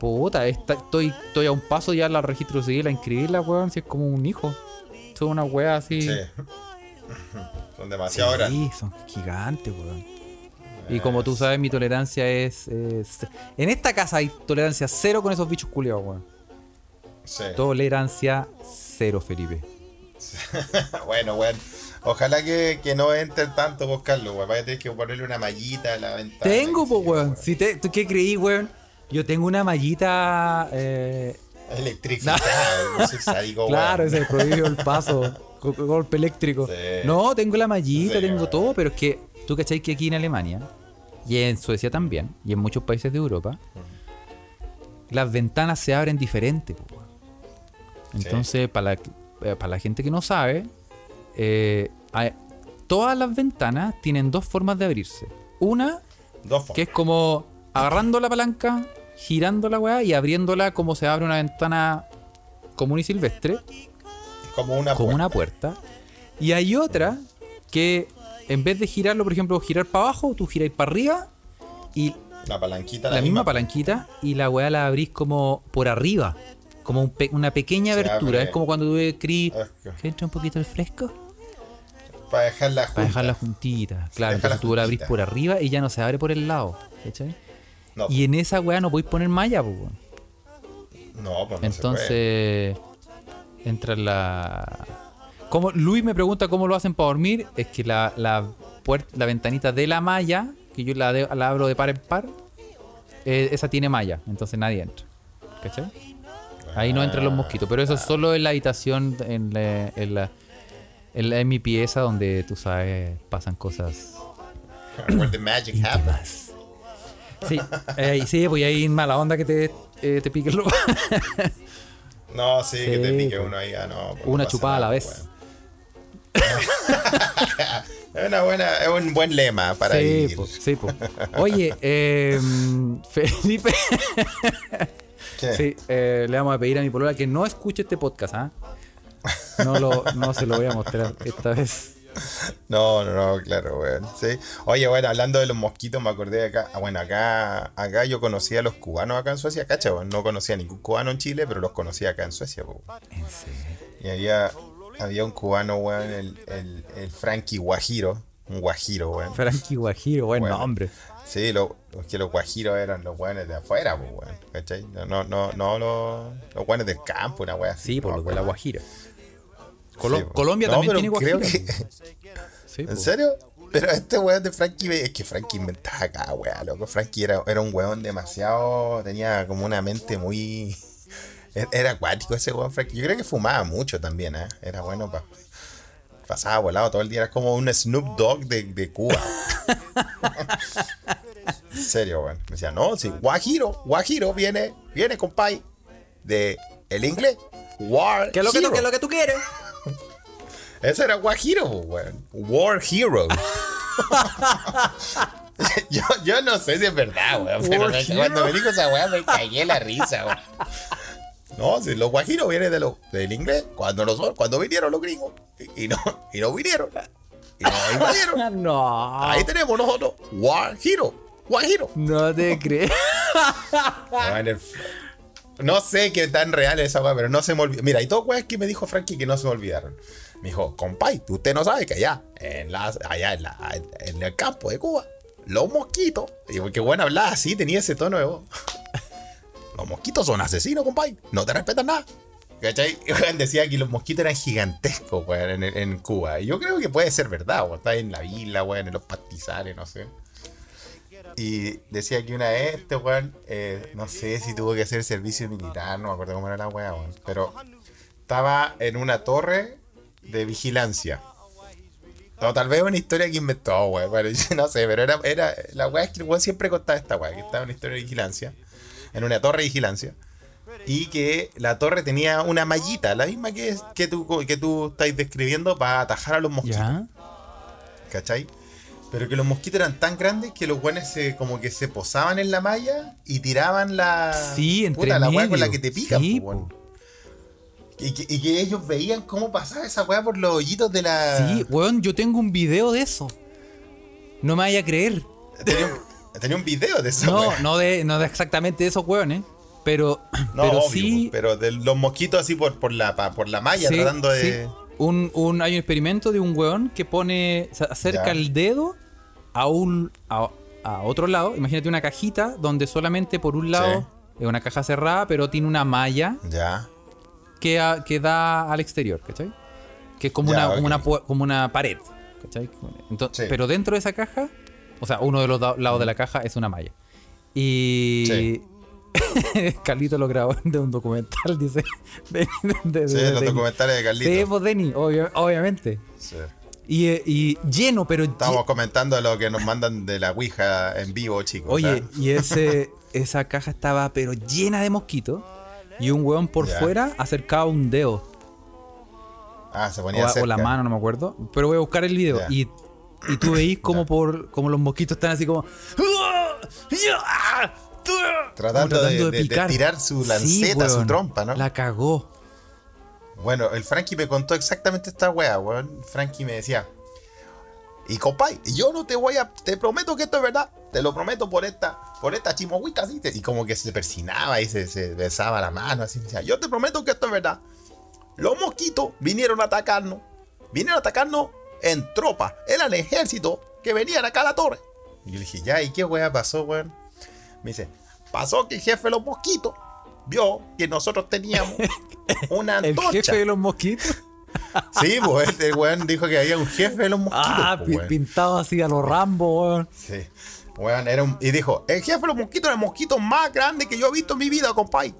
Puta, esta, estoy, estoy a un paso ya al registro civil a inscribirla, weón. Si es como un hijo. Son una wea así. Sí. Son demasiado Sí, grandes. son gigantes, weón. Y como tú sabes, mi tolerancia es, es- En esta casa hay tolerancia cero con esos bichos culiados, weón. Sí. Tolerancia cero, Felipe. bueno, weón. Ojalá que, que no entren tanto, vos, Carlos, weón. Vaya a tener que ponerle una mallita a la ventana. Tengo, yo, weón. Si te, ¿Tú qué creí, weón? Yo tengo una mallita. Eh, Electrificado, no sádico, claro, weón. ese prohibido el paso. go- golpe eléctrico. Sí. No, tengo la mallita, Sí, tengo weón. todo, pero es que tú cachai que aquí en Alemania, y en Suecia también, y en muchos países de Europa, las ventanas se abren diferente, po, weón. Entonces, para, la, eh, para la gente que no sabe, eh, todas las ventanas tienen dos formas de abrirse. Una Dos que es como agarrando la palanca, girando la weá y abriéndola como se abre una ventana común y silvestre, Como una como puerta. una puerta. Y hay otra que en vez de girarlo, por ejemplo, girar para abajo, tú giráis para arriba y La palanquita, la, misma palanquita y la weá la abrís como por arriba. Como un pe- una pequeña abertura. Es como cuando tú escribís que entra un poquito el fresco. Para dejarla junta. Para dejarla juntita. Claro, entonces tú la abrís por arriba y ya no se abre por el lado. ¿cachai? No, Y en esa weá no podéis poner malla, pues, no, pues no Entonces, entra la. Como Luis me pregunta cómo lo hacen para dormir, es que la, la, puer- la ventanita de la malla, que yo la, de- la abro de par en par, eh, esa tiene malla, entonces nadie entra. ¿Cachai? Ahí no entran los mosquitos, pero eso es solo en la habitación, en, la, en, la- en mi pieza, donde tú sabes, pasan cosas. Where the magic happens. Sí, eh, sí, pues ahí mala onda que te, eh, te pique el lobo. No, sí, que te Sí, pique pues. uno ahí. ah, no, pues Una chupada a la nada, vez. weón. Es una buena, es un buen lema para sí, ir. po, sí, po. Oye, eh, Felipe, ¿Qué? sí, eh, le vamos a pedir a mi polola que no escuche este podcast, ¿ah? No, lo, no se lo voy a mostrar esta vez. No, no, no, claro, weón. Sí. Oye, bueno, hablando de los mosquitos, me acordé de acá. Ah, bueno, acá, acá yo conocía a los cubanos acá en Suecia, cacha, weón. No conocía a ningún cubano en Chile, pero los conocía acá en Suecia. En serio. Y había, había un cubano, weón, el, el, el Frankie Guajiro. Un guajiro, weón. Frankie Guajiro, buen Bueno. nombre. Sí, lo, es que los guajiros eran los weones de afuera, pues, weón. ¿Cachai? No, no, no, no los, los weones del campo, una wea así. Sí, por no, lo de la weón. Guajira. Colo- Sí, po. Colombia No, también tiene creo que- Sí, ¿En po. serio? Pero este weón de Frankie, es que Frankie inventaba acá, weón, loco. Frankie era, era un weón demasiado, tenía como una mente muy... e- Era acuático ese weón Frankie. Yo creo que fumaba mucho también, ¿eh? Era bueno para... Pasaba volado todo el día, era como un Snoop Dogg de, de Cuba. en serio, weón. Me decía, no, sí, Guajiro, Guajiro viene, viene, compay, de el inglés. War ¿Qué es lo que, tú, qué es lo que tú quieres? Ese era Guajiro, weón. War Hero. yo, yo no sé si es verdad, weón. Pero War me- Hero. cuando me dijo esa weón me cagué la risa, weón. No, si los guajiros vienen de lo, del inglés, cuando, los, cuando vinieron los gringos, y, y no, y no vinieron, y no invadieron. No. Ahí tenemos nosotros, War Hero, Guajiro. No te crees. No sé qué tan real es esa weá, pero no se me olvidó. Mira, hay dos weas que me dijo Frankie que no se me olvidaron. Me dijo, compay, usted no sabe que allá, en las, allá en, la- en el campo de Cuba, los mosquitos, y qué bueno hablar así, tenía ese tono de voz. Los mosquitos son asesinos, compay, no te respetan nada. ¿Cachai? Decía que los mosquitos eran gigantescos, weón, en, en Cuba. Y yo creo que puede ser verdad, weón. Está en la isla, weón, en los pastizales, no sé. Y decía que una vez este weón, eh, no sé si tuvo que hacer servicio militar, no me acuerdo cómo era la weá, weón, pero estaba en una torre de vigilancia. O tal vez una historia que inventó, weón, bueno, yo no sé, pero era, era la weá es que el weón siempre contaba esta weá, que estaba en una historia de vigilancia, en una torre de vigilancia, y que la torre tenía una mallita, la misma que, que, tú, que tú estás describiendo para atajar a los mosquitos. ¿Ya? ¿cachai? Pero que los mosquitos eran tan grandes que los buenos se, como que se posaban en la malla y tiraban la. Sí, entre puta, la weá con la que te pican, Sí, po, weón. Y que, y que ellos veían cómo pasaba esa weá por los hoyitos de la. Sí, weón, yo tengo un video de eso. No me vaya a creer. Tenía un, tenía un video de eso. No, no de, no de exactamente esos weones. Pero, No, pero obvio, sí. pero de los mosquitos así por, por, la, por la malla, sí, tratando de. sí. Un, un- hay un experimento de un weón que pone. se acerca Ya. el dedo a un. A, a otro lado. Imagínate una cajita donde solamente por un lado es una caja cerrada, pero tiene una malla Ya. Que, a- que da al exterior, ¿cachai? Que es como, Ya, una, como, una, pu- como una pared, ¿cachai? Entonces, Sí. Pero dentro de esa caja, o sea, uno de los lados de la caja es una malla. Y Sí. Carlito lo grabó de un documental, dice. De, de- de- Sí, de los Denny. documentales de Carlitos. Sí, pues Denny, obviamente. Sí. Y, eh, y lleno, pero... Estábamos lle- comentando lo que nos mandan de la Ouija en vivo, chicos. Oye, ¿sabes? y ese, esa caja estaba pero llena de mosquitos. Y un weón por Ya. fuera acercaba un dedo. Ah, se O, ponía o cerca. la mano, no me acuerdo. Pero voy a buscar el video. Ya. Y, y tú veís como por como los mosquitos están así como. Tratando, como de, de- de tirar su lanceta, su trompa, ¿no? La cagó. Bueno, el Frankie me contó exactamente esta wea, weón. Frankie me decía. Y compay, yo no te voy a. Te prometo que esto es verdad. Te lo prometo por esta. Por esta chimohuica así. te- Y como que se persinaba y se, se besaba la mano así. Decía, yo te prometo que esto es verdad. Los mosquitos vinieron a atacarnos. Vinieron a atacarnos en tropa. Era el ejército que venían acá a la torre. Y yo le dije, ya, ¿y qué wea pasó, weón? Me dice, pasó que el jefe de los mosquitos vio que nosotros teníamos una El antorcha. jefe de los mosquitos. Sí, pues este weón dijo que había un jefe de los mosquitos. Ah, pues, weón. pintado así a los Rambo, weón. Sí. Weón, era un. Y dijo, el jefe de los mosquitos era el mosquito más grande que yo he visto en mi vida, compay.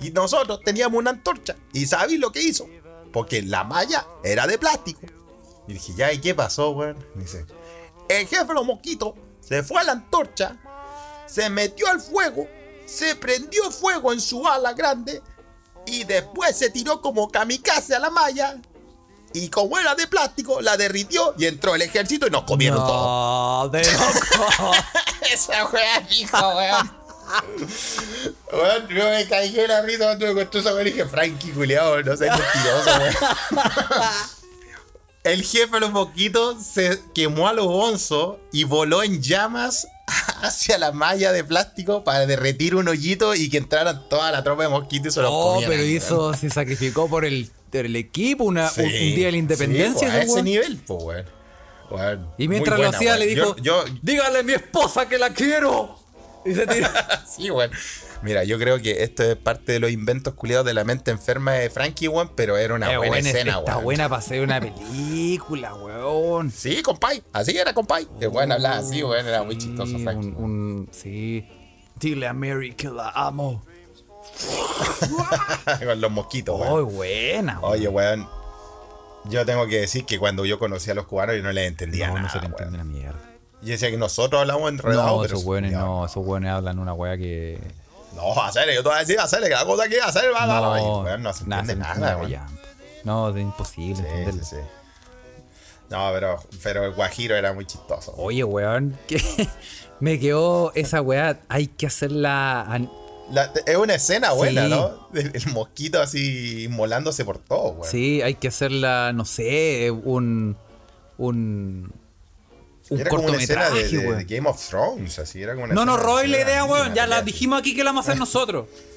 Y nosotros teníamos una antorcha. ¿Y sabéis lo que hizo? Porque la malla era de plástico. Y dije, ya, ¿y qué pasó, weón? Dice, el jefe de los mosquitos se fue a la antorcha, se metió al fuego, se prendió fuego en su ala grande y después se tiró como kamikaze a la malla. Y como era de plástico, la derritió y entró el ejército y nos comieron todo. No, de loco. Esa wea dijo, weón. Weón, yo me caí en la risa cuando me contó esa weón y dije, Frankie, culiao, no seas mentiroso, weón. El jefe de los mosquitos se quemó a los bonzos y voló en llamas hacia la malla de plástico para derretir un hoyito y que entraran toda la tropa de mosquitos y se los Oh, comieran, pero hizo, se sacrificó por el, el equipo, una, Sí, un, un día de la independencia. sí, pues, a ese weón. nivel, pues, weón. Weón, Y mientras lo hacía, weón. le dijo: Yo, yo- Dígale a mi esposa que la quiero. Y se tiró. Sí, weón. Mira, yo creo que esto es parte de los inventos culiados de la mente enferma de Frankie, weón, pero era una Eh, buena buena, escena, está weón. buena para hacer una película, weón. Sí, compay. Así era, compay. El weón hablaba así, weón. Era muy chistoso, Frankie. un, un- sí. Dile a Mary que la amo. Con los mosquitos, weón. buena, weón. Oye, weón. Yo tengo que decir que cuando yo conocí a los cubanos yo no les entendía no, nada, no se le entiende una mierda. Yo decía que nosotros hablamos enredados, No, esos weones no, esos weones hablan una weá que. No, hacerle, yo te voy a decir, hacerle, que la cosa que hacer, va, va, va. No, weón, no se entiende nada, weón. No, es imposible Sí, entenderlo. sí, sí. No, pero, pero el Guajiro era muy chistoso. Oye, weón, que me quedó esa weá. Hay que hacerla. La- es una escena buena. ¿no? El, el mosquito así inmolándose por todo, weón. Sí, hay que hacerla, no sé, un. Un. Un Era como una escena de, Game of Thrones, así. Era como una No de robéis la idea, weón. Ya la dijimos aquí que la vamos a hacer nosotros.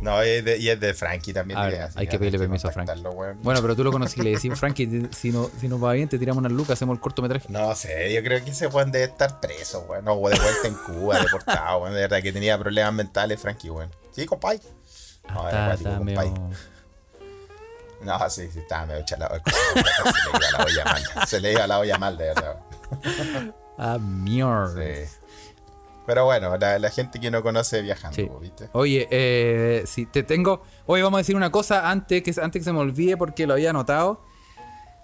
No, es de- y es de Frankie también. A ver, hay que pedirle permiso a Frank. contactarlo, weón. Bueno, pero tú lo conocí, le decimos, Frankie, si, no, si nos va bien, te tiramos unas lucas, hacemos el cortometraje. No sé, yo creo que ese weón debe estar preso, weón. O de vuelta en Cuba, deportado, weón. De verdad que tenía problemas mentales, Frankie, weón. Sí, compay. No, era está compay. medio. No, sí, sí, estaba medio chalado. Se le iba la olla mal. Se le iba la olla mal, de verdad. Ah, mierda. Sí. Pero bueno, la, la gente que no conoce viajando, Sí. ¿viste? Oye, eh, si te tengo. Hoy vamos a decir una cosa antes que, antes que se me olvide porque lo había anotado.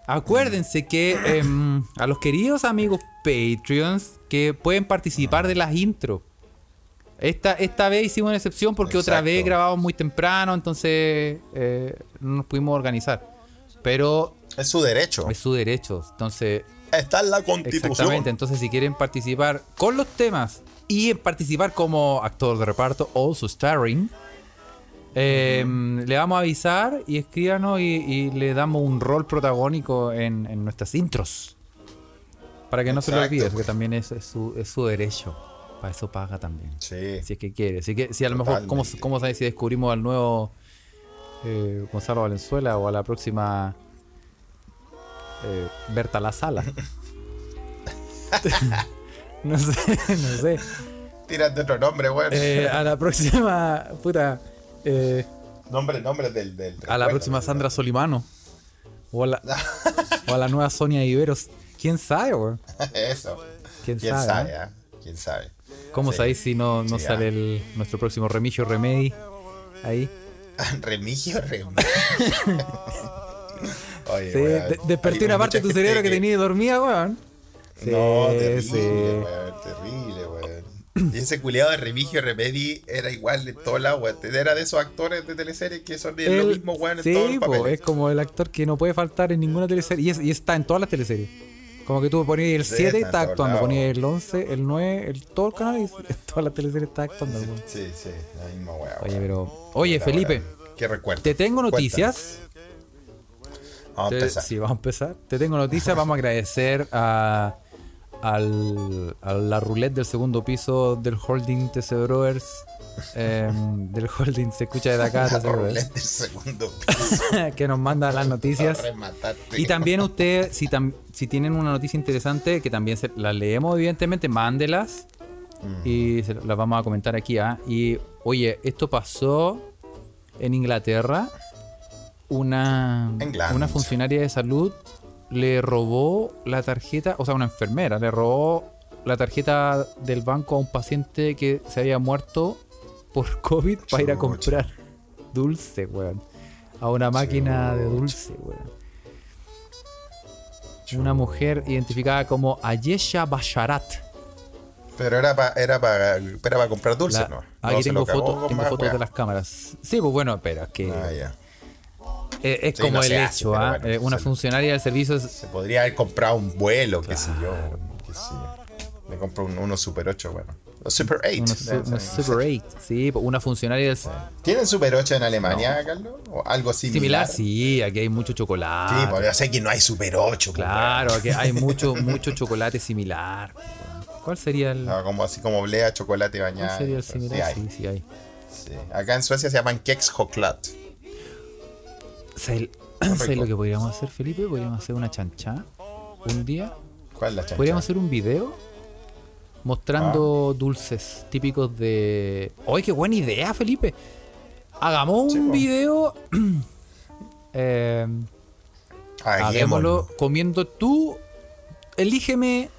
Acuérdense que em, a los queridos amigos Patreons que pueden participar de las intros. Esta, esta vez hicimos una excepción porque otra vez grabamos muy temprano, entonces eh, no nos pudimos organizar. Pero Es su derecho. es su derecho. Entonces, Está en la constitución. exactamente. Entonces, si quieren participar con los temas y en participar como actor de reparto o su starring, eh, le vamos a avisar y escríbanos y, y le damos un rol protagónico en, en nuestras intros. Para que no se lo olvide, que también es, es su, es su derecho. Para eso paga también. Sí. Si es que quiere. Si, que, si a lo mejor, ¿cómo, cómo sabes si descubrimos al nuevo eh, Gonzalo Valenzuela o a la próxima eh, Berta La Sala? no sé, no sé. Tírate otro nombre, weón. Eh, a la próxima, puta, eh, nombre, nombre del. del a la próxima. Sandra Solimano. O a la, o a la nueva Sonia Iberos. ¿Quién sabe, weón? Eso. ¿Quién, ¿Quién sabe? sabe? eh? ah? ¿Quién sabe? ¿Cómo Sí. sabéis si no, no Sí, sale ah. el, nuestro próximo Remigio Remedi ahí? Remigio, Remigio. Oye, Sí, weón, desperté una parte de tu cerebro que gente tenía dormida, weón. Sí, No, terrible, sí. weón, terrible, weón. Y ese culiado de Remigio Remedi era igual de todo lado, weón. Era de esos actores de teleseries que son de lo mismo, weón, en todos sí, po, papeles. es como el actor que no puede faltar en ninguna teleserie. Y, es- y está en todas las teleseries. Como que tú ponías el Sí, 7 y está todos actuando. Ponías el 11, el 9, el, todo el canal y en todas las teleseries está actuando. weón. Sí, sí, la misma weá. Oye, pero. Oye, Felipe. ¿Qué recuerdo? te tengo Cuéntame. noticias. Vamos a Te- empezar. sí, vamos a empezar. Te tengo noticias. Vamos a agradecer a, al, a la roulette del segundo piso del holding TC Brothers. em, del holding se escucha desde acá, La TC Brothers, roulette del segundo piso. que nos manda las noticias. Y también usted, si, tam- si tienen una noticia interesante, que también se, las leemos, evidentemente, mándelas. Mm. Y se las vamos a comentar aquí. ¿ah? Y oye, esto pasó en Inglaterra. Una, England. una funcionaria de salud le robó la tarjeta, o sea, una enfermera, le robó la tarjeta del banco a un paciente que se había muerto por COVID para ir a comprar dulce, weón. A una máquina de dulce, weón. Una mujer identificada como Ayesha Basharat. Pero era para era pa, era pa comprar dulce, La- ¿no? aquí No, tengo con tengo fotos de las cámaras. Sí, pues bueno, pero es que Ah, ya. Es, es Sí, como no el hace, hecho, ¿ah? bueno, Eh, una se- funcionaria del servicio Se podría haber comprado un vuelo, qué sé yo. Qué sé yo. Me compró un, unos Super 8, bueno. Super 8. unos, su- Super 8, sí, pues una funcionaria del ¿Tienen Super 8 en Alemania, Carlos? ¿O algo similar, similar? sí, aquí hay mucho chocolate. Sí, porque yo sé que no hay Super 8. pues, Claro, aquí hay mucho mucho chocolate similar. pues, ¿Cuál sería el. No, como, así como blea, chocolate cuál bañado. sería el Sí, similar? hay, Sí, sí hay. sí. Acá en Suecia se llaman Kex Chocolate. ¿Sabes ¿sabes lo que podríamos hacer, Felipe? Podríamos hacer una chancha un día. ¿Cuál es la chancha? Podríamos hacer un video mostrando dulces típicos de. ¡Ay, qué buena idea, Felipe! Hagamos un video. eh, Hagámoslo. comiendo tú. Elígeme.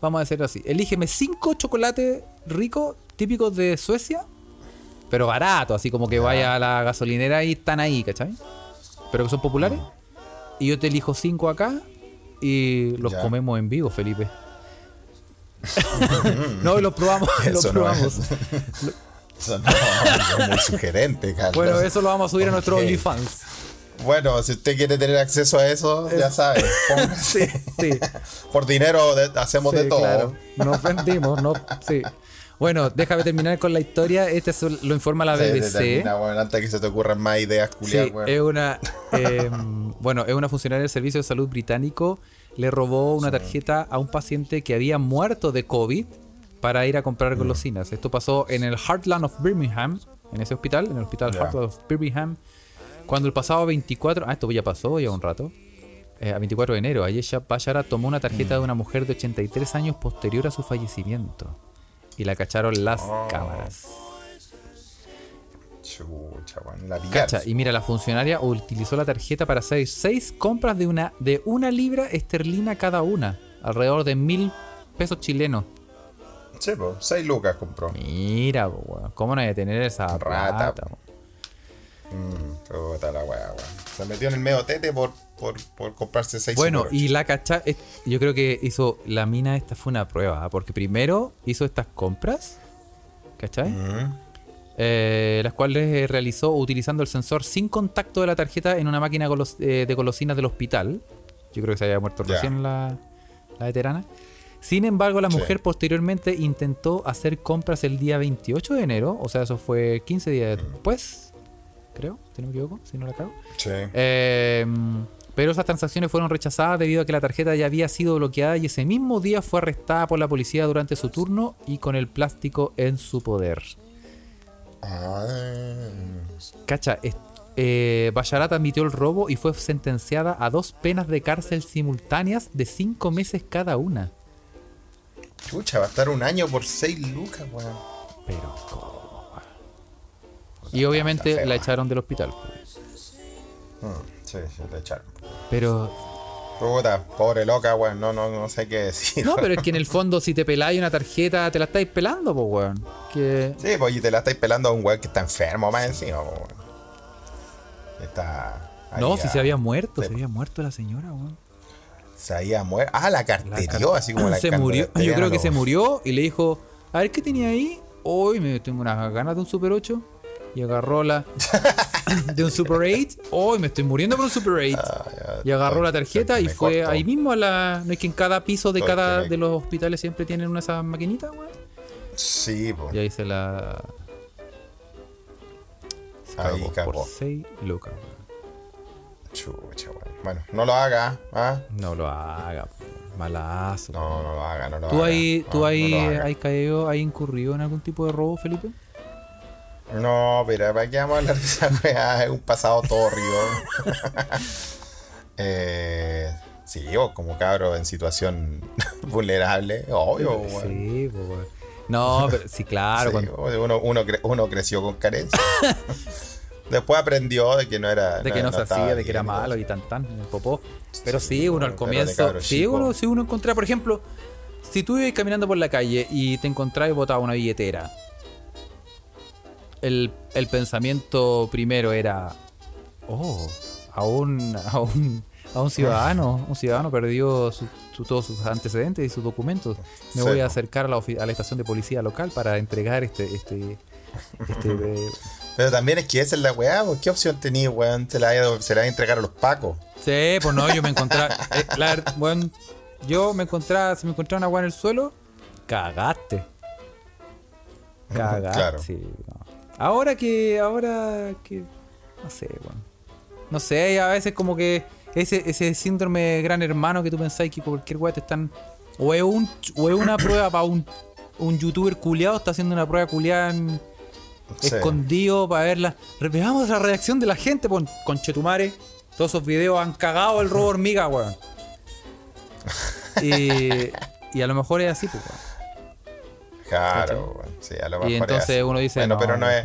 Vamos a hacerlo así. Elígeme cinco chocolates ricos típicos de Suecia. Pero baratos, así como que vaya a la gasolinera y están ahí, ¿cachai? Pero que son populares. Y yo te elijo cinco acá y los Ya. comemos en vivo, Felipe. no, y los probamos, los Eso no probamos. es. Eso no, es muy sugerente, Carlos. Bueno, eso lo vamos a subir a nuestro. OnlyFans. Bueno, si usted quiere tener acceso a eso, ya sabe. Sí, sí. Por dinero de- hacemos de todo. claro. Nos vendimos, no, sí. Bueno, déjame terminar con la historia. Este es- lo informa la Sí, BBC. determina, bueno, antes que se te ocurran más ideas culiar, Sí, es una eh, bueno, es una funcionaria del Servicio de Salud británico le robó una tarjeta a un paciente que había muerto de COVID para ir a comprar Mm. golosinas. Esto pasó en el Heartland of Birmingham, en ese hospital, en el hospital. Heartland of Birmingham, cuando el pasado 24, ah, esto ya pasó ya un rato. eh, a 24 de enero, Ayesha Bashara tomó una tarjeta Mm. de una mujer de 83 años posterior a su fallecimiento. Y la cacharon las Oh. cámaras. Chucha, weón. La. Cacha, y mira, la funcionaria utilizó la tarjeta para hacer seis compras de una, de una libra esterlina cada una, alrededor de mil pesos chilenos. Sí, pues, 6 lucas compró. Mira, po, ¿cómo no hay que tener esa Rata, po. Mm, puta la weá. Se metió en el medio tete por, por, por comprarse 6 Bueno, y la cacha, yo creo que hizo, la mina esta fue una prueba, ¿ah? porque primero hizo estas compras, ¿cachai? Mm. eh, las cuales eh, realizó utilizando el sensor sin contacto de la tarjeta en una máquina golos- eh, de golosinas del hospital. Yo creo que se había muerto recién la, la veterana. Sin embargo, la Sí. mujer posteriormente intentó hacer compras el día 28 de enero, o sea, eso fue 15 días después, creo, si no me equivoco, si no la cago. Sí. Eh, pero esas transacciones fueron rechazadas debido a que la tarjeta ya había sido bloqueada y ese mismo día fue arrestada por la policía durante su turno y con el plástico en su poder. Ah, Cacha, eh, Bacharat admitió el robo y fue sentenciada a dos penas de cárcel simultáneas de cinco meses cada una. chucha, va a estar un año por 6 lucas, weón. Pero, ¿cómo? Y obviamente la echaron del hospital. Mm, sí, sí, le echaron. Pero, Puta, pobre loca, weón. No, no, no sé qué decir. no, pero es que en el fondo si te peláis una tarjeta, te la estáis pelando, pues, weón. Que... Sí, pues y te la estáis pelando a un weón que está enfermo más encima, weón. Está. No, si a- se había muerto, de- se había muerto la señora, weón. Se había muerto. Ah, la La carterió, así como la se murió. Yo creo que se murió y le dijo, a ver qué tenía ahí. Hoy me tengo unas ganas de un Super 8. Y agarró la de un Super 8. Hoy me estoy muriendo por un Super 8. Ah, y agarró la tarjeta y fue corto. ahí mismo a la. No es que en cada piso de Todo cada me- de los hospitales siempre tienen una de esas maquinitas, weón. Sí, pues. Y ahí se la. Se Ahí cagó cagó. por 6 lucas, weón. Chucha, weón. Bueno, no lo haga, ¿ah? No lo haga, malazo. No, no lo haga, no lo ¿Tú haga. ahí, No, tú no ahí lo haga. has caído, has incurrido en algún tipo de robo, Felipe? No, pero ¿para qué vamos a hablar de esa weá? Es un pasado tórrido. eh, sí, o como cabro en situación vulnerable, obvio, weón. Sí, pues, weón. No, pero sí, claro. Sí, cuando- uno, uno, cre- uno creció con carencia. Después aprendió de que no era. de que no, se hacía, de que era malo y tan tan en el popó. Pero sí, Sí, uno al comienzo. Sí, uno, sí, uno encontraba, por ejemplo, si tú ibas caminando por la calle y te encontrabas botado una billetera, el, el pensamiento primero era. Oh, a un, a un, a un ciudadano, un ciudadano perdió su- su- todos sus antecedentes y sus documentos. Me voy a acercar a la, a la estación de policía local para entregar este, este, este eh, Pero también es que esa es la weá, ¿qué opción tenías, weón? Se la, va a entregar a los pacos. Sí, pues no, yo me encontraba. eh, la bueno, yo me encontraba, si me encontraba una agua en el suelo, cagaste. Cagaste. Claro. no. Ahora que, ahora que, no sé, bueno. No sé, a veces como que ese, ese síndrome de gran hermano que tú pensáis que cualquier weá te están. O es, un, o es una prueba para un, un youtuber culiado, está haciendo una prueba culiada en- Sí. escondido para verla. Veamos la reacción de la gente, con Conchetumare. Todos esos videos han cagado el robo hormiga, weón. Y, y a lo mejor es así, pues, weón. Claro. Sí, a lo mejor Y es entonces uno dice, Bueno, no, pero no es,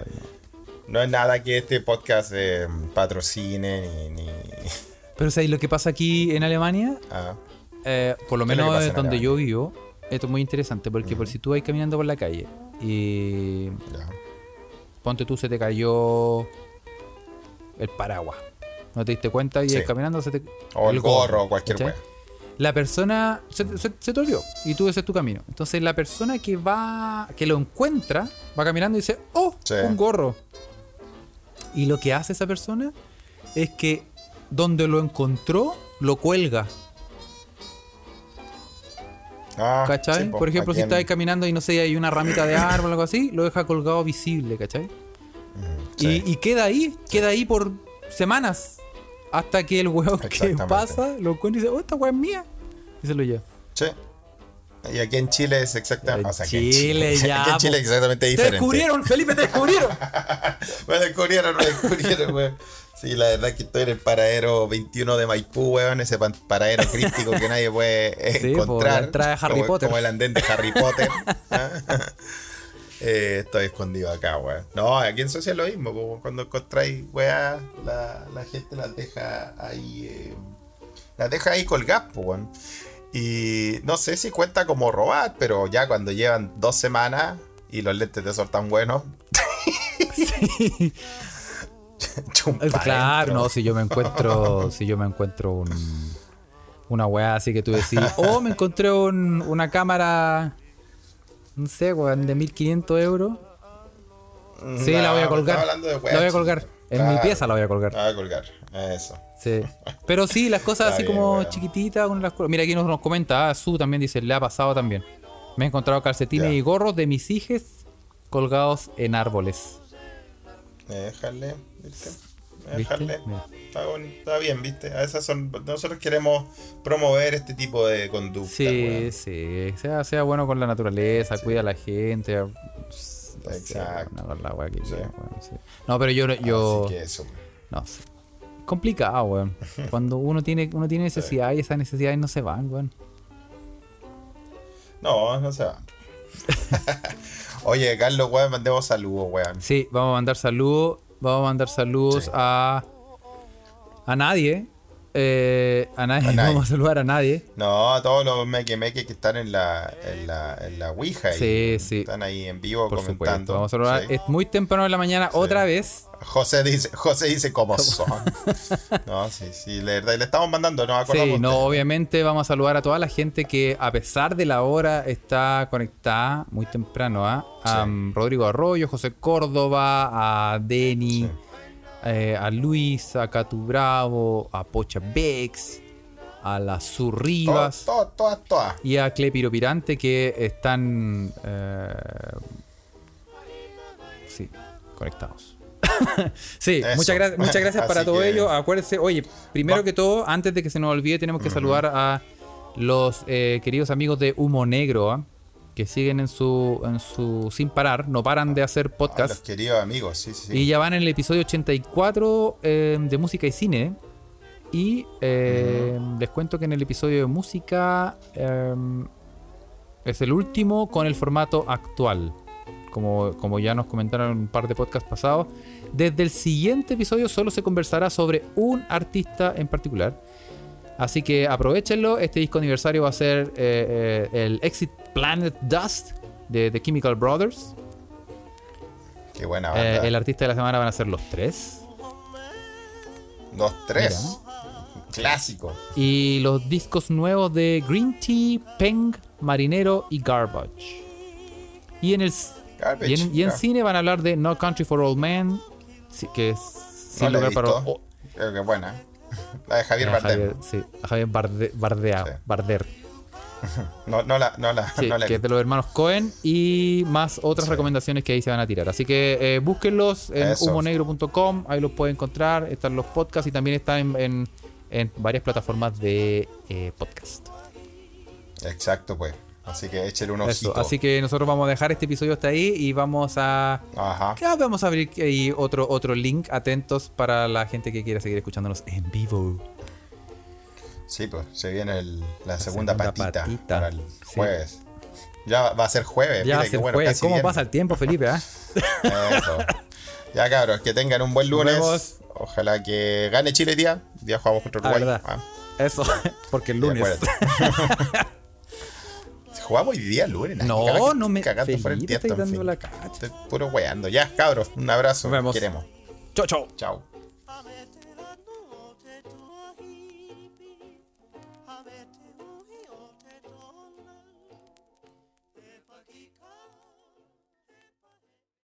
no. es nada que este podcast eh, patrocine ni. ni Pero ¿sabes lo que pasa aquí en Alemania? ah, Eh, por lo ¿Qué es lo que menos donde yo vivo. Esto es muy interesante porque por si tú vas caminando por la calle y ya. ponte tú se te cayó el paraguas. No te diste cuenta y Sí. caminando se te O el gorro o cualquier ¿cachai? La persona se, se, se te olvidó y tú ese es tu camino. Entonces la persona que va, que lo encuentra, va caminando y dice, oh, Sí. un gorro. Y lo que hace esa persona es que donde lo encontró, lo cuelga. Ah, ¿Cachai? sí, po, Por ejemplo, si estás caminando y no sé, hay una ramita de árbol o algo así, lo deja colgado visible, ¿cachai? sí. Y, y queda ahí, queda ahí por semanas. Hasta que el huevo que pasa lo encuentra y dice, oh, esta hueá es mía. Y se lo lleva. Sí. Y aquí en Chile es exactamente. En o sea, aquí en Chile, ya, Aquí en Chile es exactamente ¡Te diferente. descubrieron, Felipe, te descubrieron! Me descubrieron, me descubrieron, weón. Sí, la verdad es que estoy en el paradero 21 de Maipú, weón. Ese paradero crístico que nadie puede Sí, encontrar. Harry como, Potter. Como el andén de Harry Potter. Eh, estoy escondido acá, weón. No, aquí en Suecia es lo mismo. po. Cuando encontráis, weá, la, la gente las deja ahí. eh, las deja ahí colgadas, weón. Y no sé si cuenta como robar, pero ya cuando llevan dos semanas y los lentes de sol tan buenos. chumpa Es Claro, dentro. no, si yo me encuentro, si yo me encuentro un, una weá así que tú decís, oh, me encontré un- una cámara, no sé, weón, de 1500 euros. Sí, la voy a colgar. de La voy a colgar. En mi pieza la voy a colgar. La voy a colgar. Eso. Sí. Pero sí, las cosas así bien, como weón. chiquititas. Las... Mira, aquí nos, nos comenta, ah, Su también dice, le ha pasado también. Me he encontrado calcetines y gorros de mis hijes colgados en árboles. Déjale, ¿viste? Mira. Está, bon- está bien, ¿viste? A esas son, nosotros queremos promover este tipo de conducta. Sí, sí. Sea, sea bueno con la naturaleza, cuida a la gente. Exacto. bueno con la wea que Sí. quiera, weón, sí. No, pero yo, yo Así que eso. weón. no sé. Complicado, weón. Cuando uno tiene, uno tiene necesidades y esas necesidades no se van, weón. No, no se va. Oye, Carlos, weón, mandemos saludos, weón. Sí, vamos a mandar saludos. Vamos a mandar saludos Sí. a. A nadie. Eh, a nadie. A nadie. Vamos a saludar a nadie. No, a todos los meque meque que están en la, en la, en la Ouija. Sí, weón. sí. Están ahí en vivo Por comentando. supuesto. Vamos a saludar. Sí. Es muy temprano en la mañana, otra vez. José dice, José dice cómo son. no, sí, sí, le, le estamos mandando, nos acordamos. Sí, no, obviamente vamos a saludar a toda la gente que a pesar de la hora está conectada muy temprano, ¿ah? A Sí. um, Rodrigo Arroyo, José Córdoba, a Denny, Sí. eh, a Luis, a Catu Bravo, a Pocha Bex, a la Sur Rivas Todas, todas, todas. y a Clepiro Pirante que están eh, sí, conectados. sí, Eso. muchas, gracias muchas gracias para todo que- ello. Acuérdense, oye, primero Va- que todo, antes de que se nos olvide, tenemos que saludar a los eh, queridos amigos de Humo Negro, ¿ah? que siguen en su, en su sin parar, no paran de hacer los podcast. queridos amigos, sí, sí. sí. Y ya van en el episodio 84 eh, de música y cine. Y eh, les cuento que en el episodio de música eh, es el último con el formato actual. Como, como ya nos comentaron en un par de podcasts pasados. Desde el siguiente episodio solo se conversará sobre un artista en particular. Así que aprovechenlo. Este disco aniversario va a ser eh, eh, el Exit Planet Dust de The Chemical Brothers. Qué buena Eh, banda. el artista de la semana van a ser los tres. Dos, tres. Clásico. Y los discos nuevos de Green Tea, Peng, Marinero y Garbage. Y en el Garbage, y en, y en ya. cine van a hablar de No Country for Old Men, que es sin No lugar para oh, Creo que buena. La de Javier Bardem. Javier, sí, Javier Barde- Bardea- Sí. Barder, No, no la, no la, sí, no la que es de los hermanos Cohen y más otras Sí. recomendaciones que ahí se van a tirar. Así que eh, búsquenlos en Eso. humonegro.com, ahí los pueden encontrar, están los podcasts y también están en, en- en varias plataformas de eh, podcast. Exacto, pues. Así que échale un Eso, ojito. así que nosotros vamos a dejar este episodio hasta ahí y vamos a. Ajá. Ya vamos a abrir ahí otro, otro link atentos para la gente que quiera seguir escuchándonos en vivo. Sí, pues se viene el- la, segunda, segunda patita, patita. para el Sí. jueves. Ya va a ser jueves. Ya mira bueno, casi ¿Cómo pasa el tiempo, Felipe? ah? Eso. Ya cabros, que tengan un buen lunes. vemos. Ojalá que gane Chile día. Día jugamos contra Ah, Uruguay. verdad. Ah, Eso, porque el lunes. Jugamos hoy día lunes. No, no me. Cagando fuera el tiesto, en fin. la cacha. Estoy puro weando. Ya, cabros, un abrazo. Nos vemos. Queremos. Chau, chau. Chao.